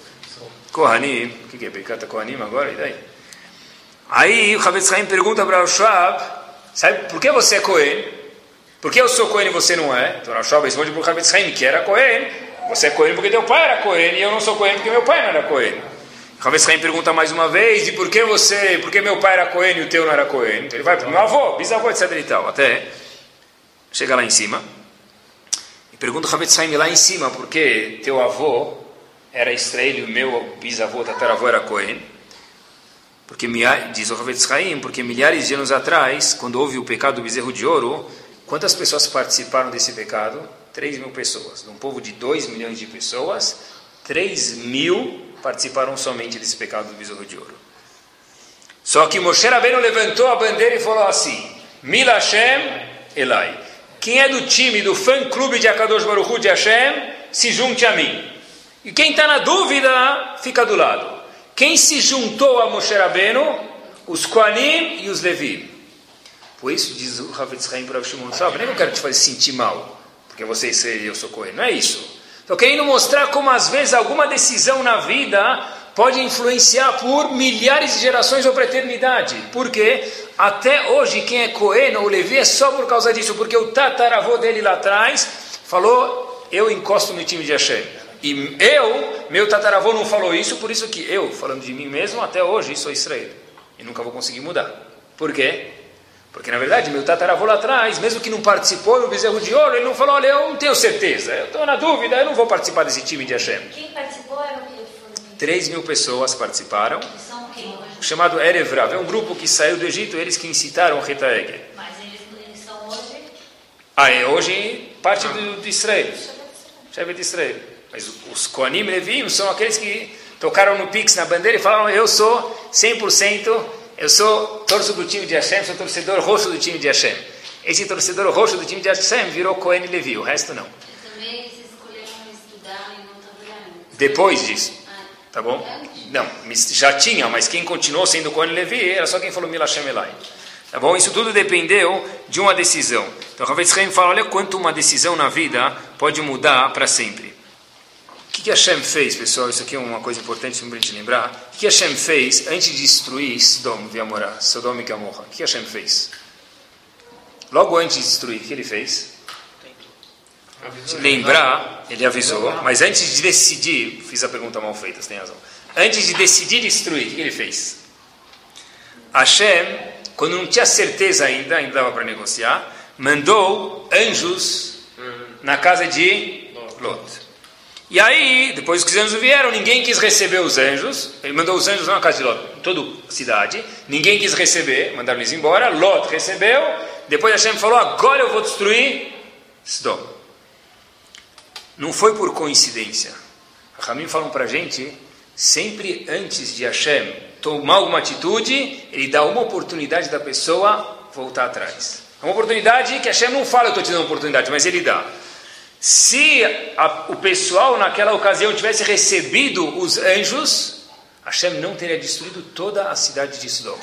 Kohanim, o que, que é? Pecata Kohanim agora, e daí? Aí o Ravetz Chaim pergunta para o Schwab, Sabe por que você é Cohen? Por que eu sou Cohen e você não é? Então Rashab responde para o Chavetz Haim, que era Cohen. Você é Cohen porque teu pai era Cohen e eu não sou Cohen porque meu pai não era Cohen. Chavetz Haim pergunta mais uma vez, e por que você, por que meu pai era Cohen e o teu não era Cohen? Então ele vai para meu avô, bisavô, etc e tal, até chega lá em cima. E pergunta o Chavetz Haim lá em cima, por que teu avô era Israel e o meu bisavô, tataravô era Cohen? Porque, diz o Ravetz Haim, porque milhares de anos atrás, quando houve o pecado do bezerro de ouro, quantas pessoas participaram desse pecado? 3 mil pessoas. De um povo de 2 milhões de pessoas, 3 mil participaram somente desse pecado do bezerro de ouro. Só que Moshe Rabbeinu levantou a bandeira e falou assim, Mil Hashem Elai. Quem é do time, do fã-clube de Akadosh Baruch de Hashem, se junte a mim. E quem está na dúvida, fica do lado. Quem se juntou a Moshe Rabbeinu? Os Koanim e os Levi. Por isso diz o Rav Haim para o Shimon Sabe, nem eu quero te fazer sentir mal, porque você e eu sou Cohen. Não é isso. Estou querendo mostrar como às vezes alguma decisão na vida pode influenciar por milhares de gerações ou para a eternidade. Porque até hoje quem é Cohen ou Levi é só por causa disso, porque o tataravô dele lá atrás falou, eu encosto no time de Hashem. E eu, meu tataravô não falou isso, por isso que eu, falando de mim mesmo, até hoje sou Israel. E nunca vou conseguir mudar. Por quê? Porque na verdade, meu tataravô lá atrás, mesmo que não participou no bezerro de ouro, ele não falou: olha, eu não tenho certeza, eu estou na dúvida, eu não vou participar desse time de Hashem. Quem participou era o que? 3 mil pessoas participaram. Chamado Erevrav. É um grupo que saiu do Egito, eles que incitaram o Retaeg. Mas eles, eles são hoje? Ah, é hoje parte do, de Israel. Chefe de Israel. Mas os Koanim Levim são aqueles que tocaram no Pix, na bandeira e falaram: Eu sou 100%, eu sou torço do time de Hashem, sou torcedor roxo do time de Hashem. Esse torcedor roxo do time de Hashem virou Cohen e Levi, o resto não. Também eles escolheram estudar e não trabalhar. Depois disso. Tá bom? Não, já tinha, mas quem continuou sendo Cohen e Levi era só quem falou Milashem Elai. Tá bom? Isso tudo dependeu de uma decisão. Então, Ravetz Haim fala: olha quanto uma decisão na vida pode mudar para sempre. O que, que Hashem fez, pessoal? Isso aqui é uma coisa importante para a gente lembrar. O que Hashem fez antes de destruir Sodom e Amorá, Sodom e Gomorra? O que Hashem fez? Logo antes de destruir, o que ele fez? Lembrar, ele avisou, mas antes de decidir, fiz a pergunta mal feita, você tem razão. Antes de decidir destruir, o que ele fez? Hashem, quando não tinha certeza ainda, ainda dava para negociar, mandou anjos na casa de Lot. E aí, depois que os anjos vieram, ninguém quis receber os anjos. Ele mandou os anjos na casa de Lot, em toda a cidade. Ninguém quis receber, mandaram eles embora. Lot recebeu. Depois Hashem falou: Agora eu vou destruir Sodom. Não foi por coincidência. Ramim falam para a gente: sempre antes de Hashem tomar alguma atitude, ele dá uma oportunidade da pessoa voltar atrás. É uma oportunidade que Hashem não fala, eu estou te dando uma oportunidade, mas ele dá. Se a, o pessoal naquela ocasião tivesse recebido os anjos, Hashem não teria destruído toda a cidade de Sodom.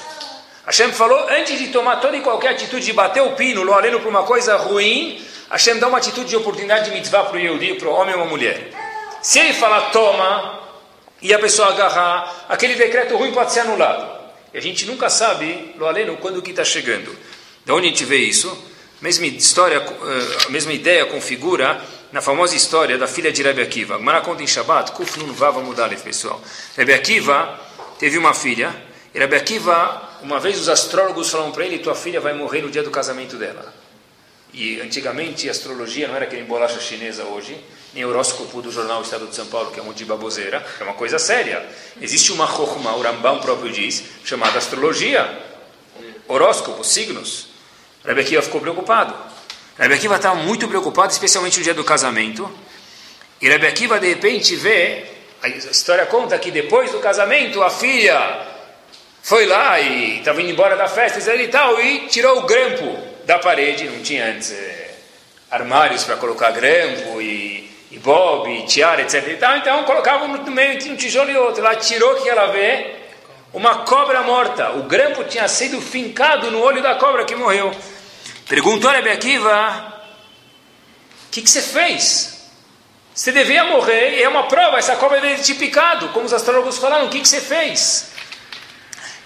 Hashem falou, antes de tomar toda e qualquer atitude de bater o pino, lo aleno para uma coisa ruim, Hashem dá uma atitude de oportunidade de mitzvah para o Yehudi, para o homem ou uma mulher. Se ele falar toma, e a pessoa agarrar, aquele decreto ruim pode ser anulado. E a gente nunca sabe, lo aleno, quando que está chegando. De onde a gente vê isso? Mesma história, eh, a mesma ideia configura na famosa história da filha de Rebbe Akiva. Gmará conta em Shabbat, Kuf Nun Vav Amudalev, pessoal. Rebbe Akiva teve uma filha, e Rebbe Akiva, uma vez os astrólogos falaram para ele, tua filha vai morrer no dia do casamento dela. E antigamente a astrologia não era aquele bolacha chinesa hoje, nem horóscopo do jornal Estado de São Paulo, que é um de baboseira, é uma coisa séria. Existe uma chokhmah, o Rambam próprio diz, chamada astrologia, horóscopo, signos. Rebbe Akiva ficou preocupado. Rebbe Akiva estava muito preocupado, especialmente no dia do casamento. E Rebbe Akiva, de repente, vê, a história conta que depois do casamento, a filha foi lá e estava indo embora da festa e tal, e tirou o grampo da parede, não tinha antes é, armários para colocar grampo e, e bob, e tiara, etc. E tal, então colocava no meio entre um tijolo e outro. Ela tirou que ela vê uma cobra morta. O grampo tinha sido fincado no olho da cobra que morreu. Perguntou a Akiva, o que, que você fez? Você devia morrer, é uma prova, essa cobra ter te picado, como os astrólogos falaram, o que, que você fez?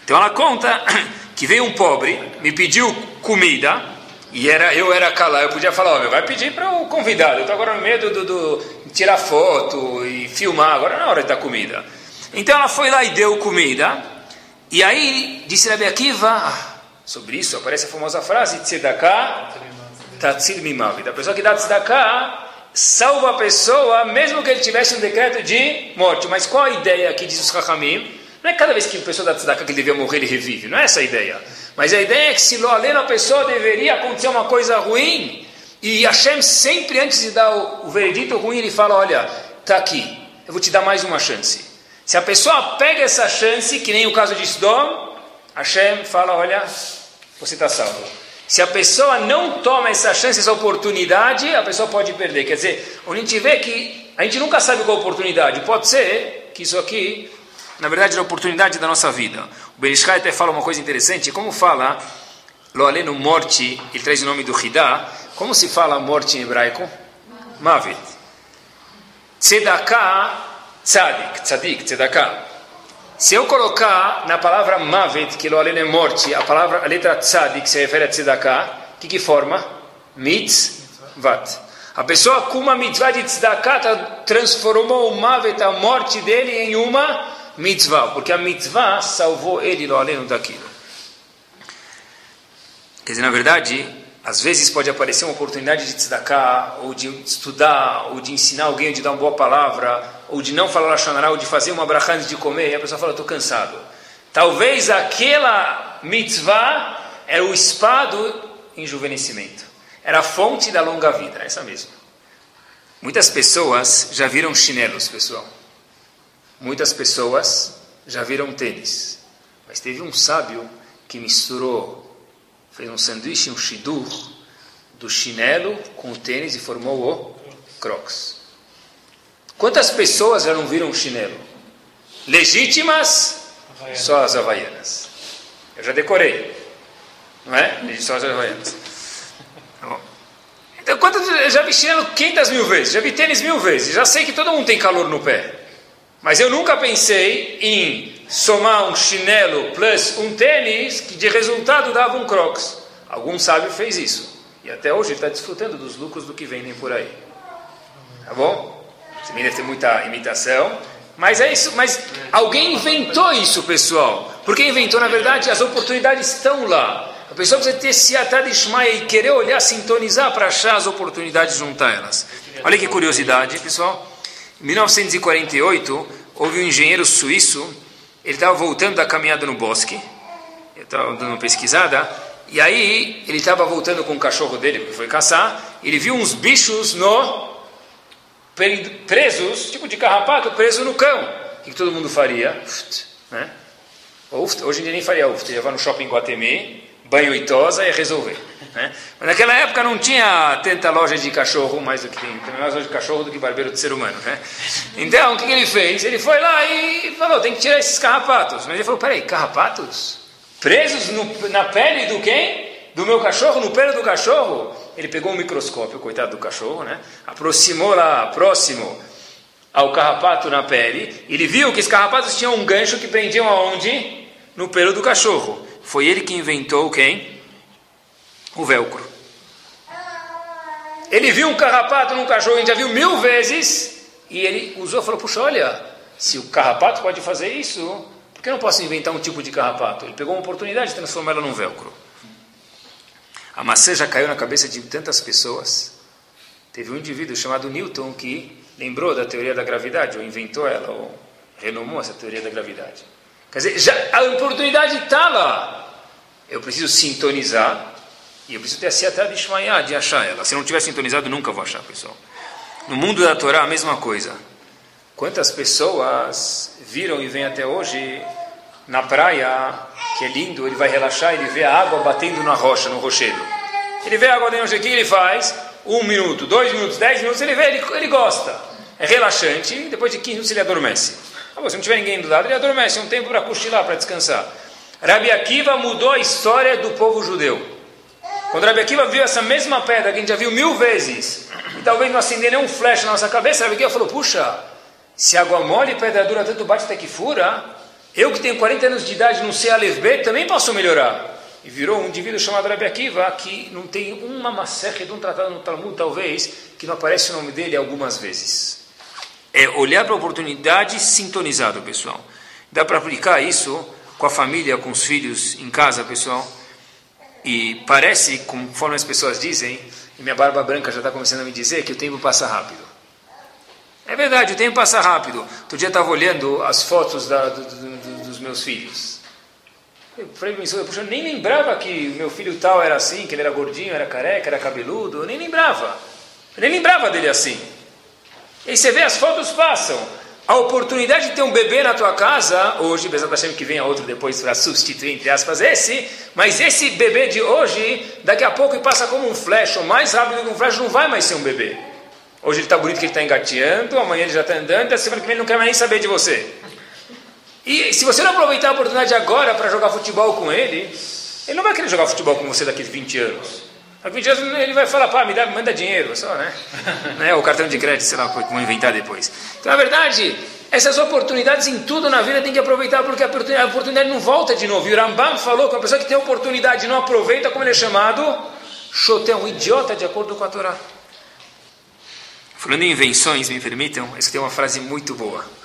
Então ela conta que veio um pobre, me pediu comida, e era, eu era calar, eu podia falar, vai pedir para o convidado, eu estou agora no medo do, tirar foto e filmar, agora não é hora de dar comida. Então ela foi lá e deu comida, e aí disse Rabi Akiva, Sobre isso aparece a famosa frase Tzedakah Tatzir Mimavid. A pessoa que dá Tzedakah salva a pessoa, mesmo que ele tivesse um decreto de morte. Mas qual a ideia aqui, diz os Chachamim? Não é cada vez que a pessoa dá tzedakah que ele devia morrer, ele revive. Não é essa a ideia. Mas a ideia é que se lo aleno a pessoa deveria acontecer uma coisa ruim, e Hashem sempre antes de dar o, o veredito ruim, ele fala, olha, está aqui, eu vou te dar mais uma chance. Se a pessoa pega essa chance, que nem o caso de Sodom, Hashem fala, olha, você está salvo. Se a pessoa não toma essa chance, essa oportunidade, a pessoa pode perder. Quer dizer, a gente vê que a gente nunca sabe qual a oportunidade. Pode ser que isso aqui, na verdade, é a oportunidade da nossa vida. O Berishkai até fala uma coisa interessante. Como fala, lo aleno morte, ele traz o nome do Hidá. Como se fala morte em hebraico? Mavet. Tzedakah, tzadik, tzadik, tzedakah. Se eu colocar na palavra mavet, que lo é morte, a palavra, a letra tzad, que se refere a tzedakah, o que, que forma? Mitzvat. A pessoa com uma mitzvah de tzedakah tá, transformou o mavet, a morte dele, em uma mitzvah, porque a mitzvah salvou ele, lo aleno, daquilo. Quer dizer, na verdade, às vezes pode aparecer uma oportunidade de tzedakah, ou de estudar, ou de ensinar alguém, ou de dar uma boa palavra, ou de não falar Lashonará, ou de fazer uma brachá antes de comer, e a pessoa fala, estou cansado. Talvez aquela mitzvah era o espado enjuvenescimento. Era a fonte da longa vida, essa mesmo. Muitas pessoas já viram chinelos, pessoal. Muitas pessoas já viram tênis. Mas teve um sábio que misturou fez um sanduíche, um shidur, do chinelo com o tênis e formou o crocs. Quantas pessoas já não viram um chinelo? Legítimas, Havaianas. só as havaianas. Eu já decorei, não é? Só as havaianas. Tá então, quantas, eu já vi chinelo 500 mil vezes, já vi tênis mil vezes, já sei que todo mundo tem calor no pé. Mas eu nunca pensei em somar um chinelo plus um tênis que de resultado dava um crocs. Algum sábio fez isso. E até hoje está desfrutando dos lucros do que vendem por aí. Tá bom? Deve ter muita imitação. Mas é isso. Mas alguém inventou isso, pessoal. Porque inventou, na verdade, as oportunidades estão lá. A pessoa precisa ter se Ishmael e querer olhar, sintonizar para achar as oportunidades e juntar elas. Olha que curiosidade, pessoal. Em 1948, houve um engenheiro suíço ele estava voltando da caminhada no bosque, ele estava dando uma pesquisada, e aí ele estava voltando com o cachorro dele, porque foi caçar, ele viu uns bichos no presos, tipo de carrapato, preso no cão. O que, todo mundo faria? Uf, né? Uf, hoje em dia nem faria uf, ia no shopping Guatemi, banho e tosa ia resolver. Né? Mas naquela época não tinha tanta loja de cachorro, mais do que tem, tem mais loja de cachorro do que barbeiro de ser humano. Né? Então, o que, que ele fez? Ele foi lá e falou, tem que tirar esses carrapatos. Mas ele falou, peraí, carrapatos? Presos no, na pele do quem? Do meu cachorro, no pelo do cachorro? Ele pegou um microscópio, coitado do cachorro, né? aproximou lá, próximo ao carrapato na pele, ele viu que os carrapatos tinham um gancho que prendiam aonde? No pelo do cachorro. Foi ele que inventou quem? O velcro. Ele viu um carrapato num cachorro, gente já viu mil vezes, e ele usou, falou, puxa, olha, se o carrapato pode fazer isso, por que eu não posso inventar um tipo de carrapato? Ele pegou uma oportunidade de transformar ela num velcro. A maçã já caiu na cabeça de tantas pessoas. Teve um indivíduo chamado Newton que lembrou da teoria da gravidade, ou inventou ela, ou renomou essa teoria da gravidade. Quer dizer, já, a oportunidade está lá. Eu preciso sintonizar, e eu preciso ter a Siatá de Ishmael, de achar ela. Se não tiver sintonizado, nunca vou achar, pessoal. No mundo da Torá, a mesma coisa. Quantas pessoas viram e vêm até hoje na praia, que é lindo, ele vai relaxar, ele vê a água batendo na rocha, no rochedo. Ele vê a água dentro, o que ele faz? Um minuto, dois minutos, dez minutos, ele vê, ele, ele gosta é relaxante, depois de 15 minutos ele adormece. Ah, se não tiver ninguém do lado, ele adormece, é um tempo para cochilar, para descansar. Rabi Akiva mudou a história do povo judeu. Quando Rabi Akiva viu essa mesma pedra, que a gente já viu mil vezes, e talvez não acender nenhum flash na nossa cabeça, Rabi Akiva falou, puxa, se água mole e pedra dura tanto bate até que fura, eu que tenho 40 anos de idade não sei a também posso melhorar. E virou um indivíduo chamado Rabi Akiva, que não tem uma macerre de um tratado no Talmud, talvez, que não aparece o nome dele algumas vezes é olhar para a oportunidade sintonizado, pessoal. Dá para aplicar isso com a família, com os filhos em casa, pessoal. E parece, conforme as pessoas dizem, e minha barba branca já está começando a me dizer, que o tempo passa rápido. É verdade, o tempo passa rápido. Outro dia estava olhando as fotos da, do, do, meus filhos. Eu falei para puxa, eu nem lembrava que meu filho tal era assim, que ele era gordinho, era careca, era cabeludo. Eu nem lembrava. Eu nem lembrava dele assim. E você vê, as fotos passam. A oportunidade de ter um bebê na tua casa, hoje, Bezat Hashem que venha outro depois para substituir, entre aspas, esse, mas esse bebê de hoje, daqui a pouco passa como um flash, ou mais rápido que um flash, não vai mais ser um bebê. Hoje ele está bonito que ele está engateando, amanhã ele já está andando, e a semana que vem ele não quer mais nem saber de você. E se você não aproveitar a oportunidade agora para jogar futebol com ele, ele não vai querer jogar futebol com você daqui a 20 anos. A 20 anos ele vai falar, pá, me dá, manda dinheiro, só, né? né? O cartão de crédito, sei lá, vão inventar depois. Então, na verdade, essas oportunidades em tudo na vida tem que aproveitar, porque a oportunidade, não volta de novo. E o Rambam falou que a pessoa que tem oportunidade e não aproveita, como ele é chamado, Xoté, um idiota de acordo com a Torá. Falando em invenções, me permitam, isso tem uma frase muito boa.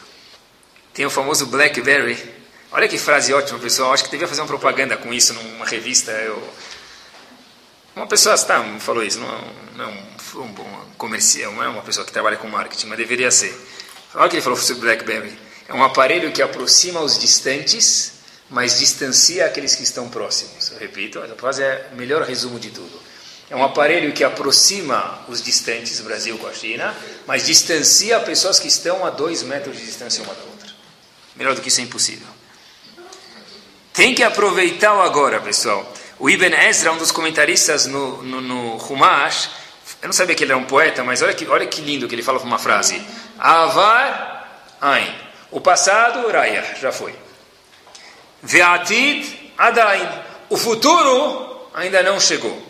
Tem o famoso BlackBerry. Olha que frase ótima, pessoal. Acho que devia fazer uma propaganda com isso numa revista. Eu uma pessoa está, falou isso, não é, um, não é um, bom comercial, não é uma pessoa que trabalha com marketing, mas deveria ser. Olha o que ele falou sobre BlackBerry. É um aparelho que aproxima os distantes, mas distancia aqueles que estão próximos. Eu repito, essa frase é o melhor resumo de tudo. É um aparelho que aproxima os distantes, Brasil com a China, mas distancia pessoas que estão a dois metros de distância uma da outra. Melhor do que isso é impossível. Tem que aproveitar o agora, pessoal. O Ibn Ezra, um dos comentaristas no, no, no Humash, eu não sabia que ele era um poeta, mas olha que, olha que lindo que ele fala uma frase. Avar Ain. O passado, Raya, já foi. Ve'atid Adain. O futuro ainda não chegou.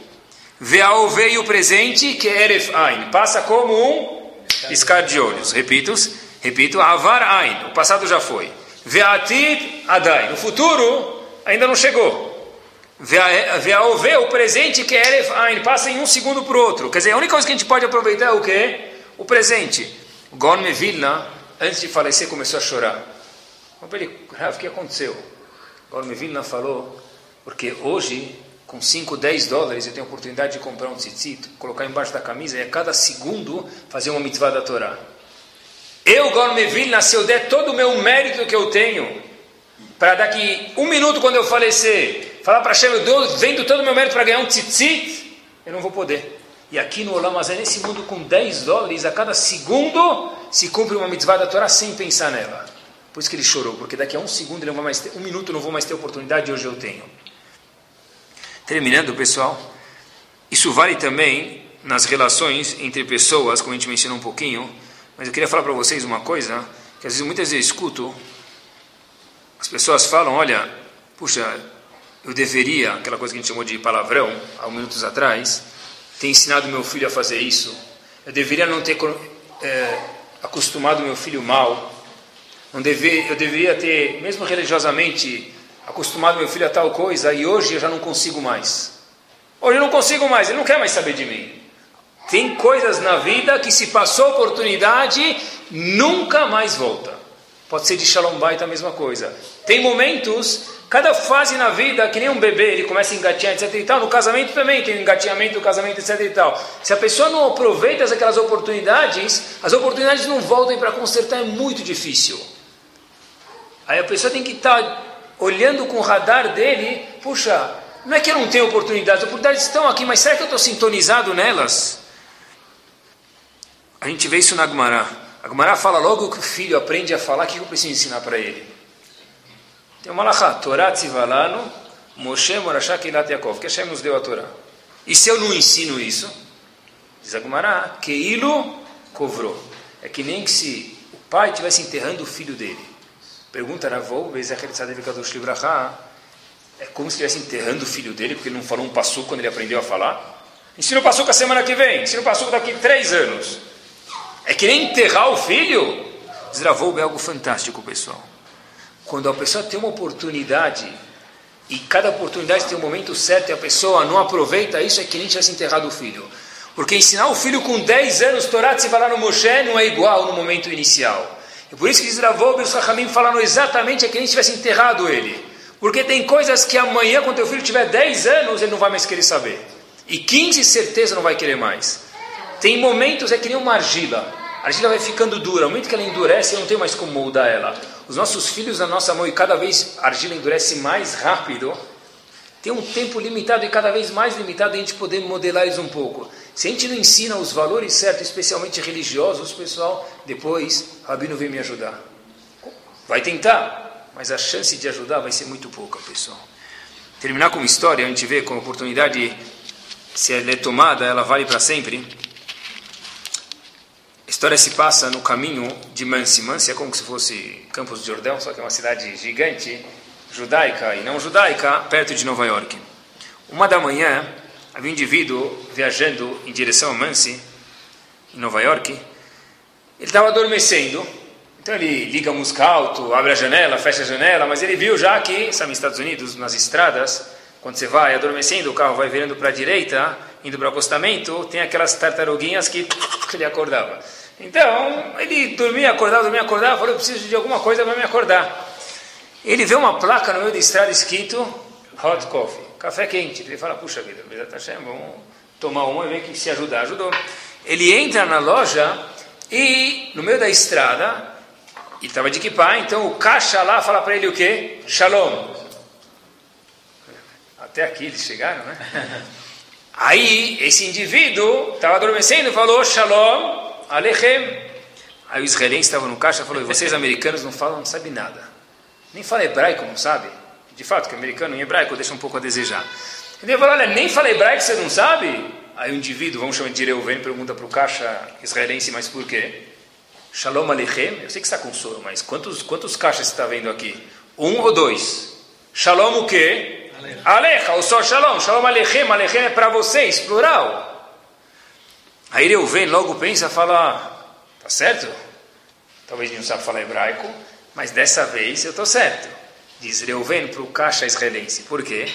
Ve'aovei o presente, que é Eref Ain. Passa como um piscar de olhos. Repito, repito. Avar Ain. O passado já foi. Ve'atid Adain. O futuro ainda não chegou. Ve'aové, o presente que é Ain, passa em um segundo para o outro. Quer dizer, a única coisa que a gente pode aproveitar é o quê? O presente. Gorme Vilna, antes de falecer, começou a chorar. o que aconteceu? Gorme Vilna falou, porque hoje, com 5, 10 dólares, eu tenho a oportunidade de comprar um tzitzit, colocar embaixo da camisa e a cada segundo fazer uma mitzvah da Torá. Eu, Gorme Vilna, se eu der todo o meu mérito que eu tenho, para daqui um minuto, quando eu falecer, falar para Hashem, eu vendo todo o meu mérito para ganhar um tzitzit, eu não vou poder. E aqui no Olam é nesse mundo com 10 dólares, a cada segundo se cumpre uma mitzvah da Torá sem pensar nela. Por isso que ele chorou, porque daqui a um segundo, ele não vai mais ter, um minuto, não vou mais ter oportunidade hoje eu tenho. Terminando, pessoal, isso vale também nas relações entre pessoas, como a gente mencionou um pouquinho, mas eu queria falar para vocês uma coisa, que às vezes muitas vezes eu escuto, as pessoas falam, olha, puxa, eu deveria, aquela coisa que a gente chamou de palavrão, há minutos atrás, ter ensinado meu filho a fazer isso, eu deveria não ter é, acostumado meu filho mal, não deve, eu deveria ter, mesmo religiosamente, acostumado meu filho a tal coisa, e hoje eu já não consigo mais. Hoje eu não consigo mais, ele não quer mais saber de mim. Tem coisas na vida que se passou a oportunidade, nunca mais volta. Pode ser de Shalom Bait a mesma coisa. Tem momentos, cada fase na vida, que nem um bebê, ele começa a engatinhar, etc e tal. No casamento também tem engatinhamento casamento, etc e tal. Se a pessoa não aproveita aquelas oportunidades, as oportunidades não voltam para consertar, é muito difícil. Aí a pessoa tem que estar tá olhando com o radar dele, puxa, não é que eu não tenho oportunidades, oportunidades estão aqui, mas será que eu estou sintonizado nelas? A gente vê isso na Gumará. A Gumará fala logo que o filho aprende a falar, o que eu preciso ensinar para ele? Tem uma lahá, Torá tzivalano, Moshe Morashak Ilat Yaakov, que Hashem nos deu a Torá. E se eu não ensino isso? Diz a Gumará, Keilo covrou. É que nem que se o pai estivesse enterrando o filho dele. Pergunta Kadosh Libraha, é como se estivesse enterrando o filho dele, porque ele não falou um passo quando ele aprendeu a falar? Ensina o passo a semana que vem, ensina o passo daqui três anos. É que nem enterrar o filho? Desravou é algo fantástico, pessoal. Quando a pessoa tem uma oportunidade, e cada oportunidade tem um momento certo e a pessoa não aproveita isso, é que nem tivesse enterrado o filho. Porque ensinar o filho com 10 anos, Torá se falar no Moshe, não é igual no momento inicial. E por isso que diz Ravou e os Rahamim falaram exatamente é que nem tivesse enterrado ele. Porque tem coisas que amanhã, quando teu filho tiver 10 anos, ele não vai mais querer saber. E 15 certeza não vai querer mais. Tem momentos, é que nem uma argila. A argila vai ficando dura. O momento que ela endurece, eu não tenho mais como moldar ela. Os nossos filhos na nossa mão, e cada vez a argila endurece mais rápido, tem um tempo limitado e cada vez mais limitado a gente poder modelar eles um pouco. Se a gente não ensina os valores certos, especialmente religiosos, pessoal, depois o Rabino vem me ajudar. Vai tentar, mas a chance de ajudar vai ser muito pouca, pessoal. Terminar com uma história, a gente vê com oportunidade, se ela é tomada, ela vale para sempre. História se passa no caminho de Mansi. Mansi é como se fosse Campos de Jordão, só que é uma cidade gigante, judaica e não judaica, perto de Nova York. Uma da manhã, havia um indivíduo viajando em direção a Mansi, em Nova York. Ele estava adormecendo, então ele liga a música alto, abre a janela, fecha a janela, mas ele viu já que, sabe, nos Estados Unidos, nas estradas, quando você vai adormecendo, o carro vai virando para a direita, indo para o acostamento, tem aquelas tartaruguinhas que ele acordava. Então, ele dormia, acordava, dormia, acordava, falou, eu preciso de alguma coisa para me acordar. Ele vê uma placa no meio da estrada escrito Hot Coffee café quente. Ele fala, puxa vida, vamos tomar uma e ver que se ajudar. Ajudou. Ele entra na loja e, no meio da estrada, e estava de equipar, então o caixa lá fala para ele o quê? Shalom. Até aqui eles chegaram, né? Aí, esse indivíduo estava adormecendo e falou, Shalom, Alechem. Aí o israelense estava no caixa e falou, vocês americanos não falam, não sabem nada. Nem fala hebraico, não sabe? de fato, que americano em hebraico deixa um pouco a desejar. Ele falou, olha, nem fala hebraico, você não sabe? Aí o indivíduo, vamos chamar de Reuven, pergunta para o caixa israelense, mas por quê? Shalom Alechem, eu sei que está com sono, mas quantos, quantos caixas você está vendo aqui? Um ou dois? Shalom o quê? Alecha, ou só Shalom. Shalom Alechem, Alechem é para vocês, plural. Aí Reuven logo pensa, fala, tá certo? Talvez ele não sabe falar hebraico, mas dessa vez eu estou certo diz Reuven para o caixa israelense. Por quê?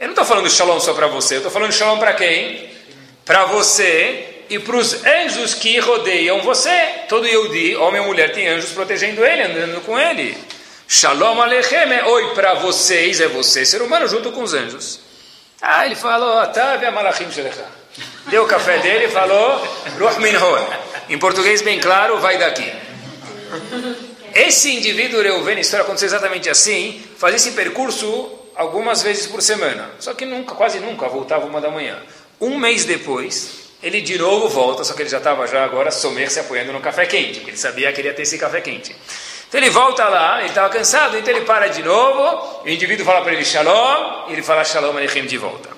Eu não estou falando shalom só para você, eu estou falando shalom para quem? Para você e para os anjos que rodeiam você. Todo Yehudi, homem ou mulher, tem anjos protegendo ele, andando com ele. Shalom Alechem é oi para vocês, é você, ser humano, junto com os anjos. Ah, ele falou, tá, malachim Deu o café dele e falou, Ruh Minhon. Em português bem claro, vai daqui. Esse indivíduo Reuven, história aconteceu exatamente assim, fazia esse percurso algumas vezes por semana. Só que nunca, quase nunca, voltava uma da manhã. Um mês depois, ele de novo volta, só que ele já estava já agora somer se apoiando no café quente, porque ele sabia que queria ter esse café quente. Então ele volta lá, ele estava cansado, então ele para de novo, o indivíduo fala para ele shalom, e ele fala shalom aleichem de volta.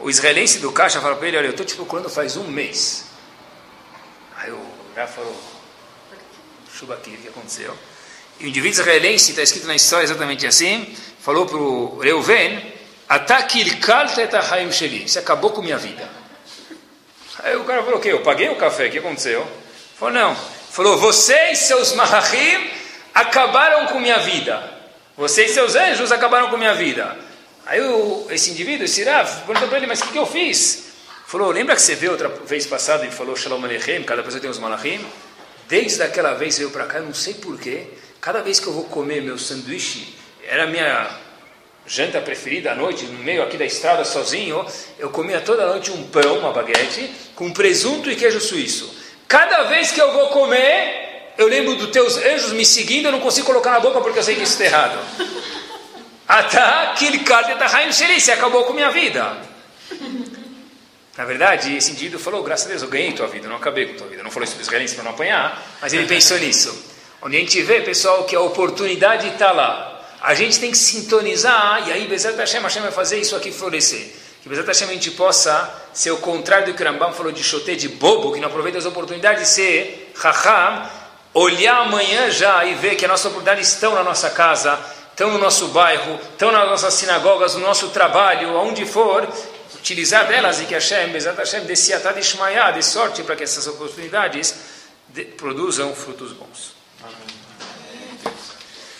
O israelense do caixa fala para ele, olha, eu estou te procurando faz um mês. Aí o Rav falou, chuva aqui, o que aconteceu? E o indivíduo israelense, está escrito na história exatamente assim, falou para o Reuven, Você acabou com minha vida. Aí o cara falou, o quê? Eu paguei o café, o que aconteceu? Falou, não. Falou, vocês, seus mahachim, acabaram com minha vida. Vocês, seus anjos, acabaram com minha vida. Aí o, esse indivíduo, esse Rav, perguntou para ele, mas o que, que, eu fiz? Falou, lembra que você veio outra vez passada e falou Shalom Aleichem, cada pessoa tem os malachim? Desde aquela vez veio para cá, eu não sei porquê, cada vez que eu vou comer meu sanduíche, era a minha janta preferida à noite, no meio aqui da estrada sozinho, eu comia toda noite um pão, uma baguete, com presunto e queijo suíço. Cada vez que eu vou comer, eu lembro dos teus anjos me seguindo, eu não consigo colocar na boca porque eu sei que isso está errado. Sheri, acabou com minha vida. Na verdade, esse indivíduo falou: graças a Deus, eu ganhei tua vida, não acabei com tua vida. Não falou isso para os israelenses para não apanhar, mas ele pensou nisso. Onde a gente vê, pessoal, que a oportunidade está lá. A gente tem que sintonizar, e aí Bezerra Hashem, Hashem vai fazer isso aqui florescer. Que Bezerra Hashem a gente possa ser o contrário do que Rambam falou de chote, de bobo, que não aproveita as oportunidades de ser raham, olhar amanhã já e ver que as nossas oportunidades estão na nossa casa, estão no nosso bairro, estão nas nossas sinagogas, no nosso trabalho, aonde for, utilizar delas e que Hashem, Bezat Hashem, dê siatad e dê sorte para que essas oportunidades produzam frutos bons.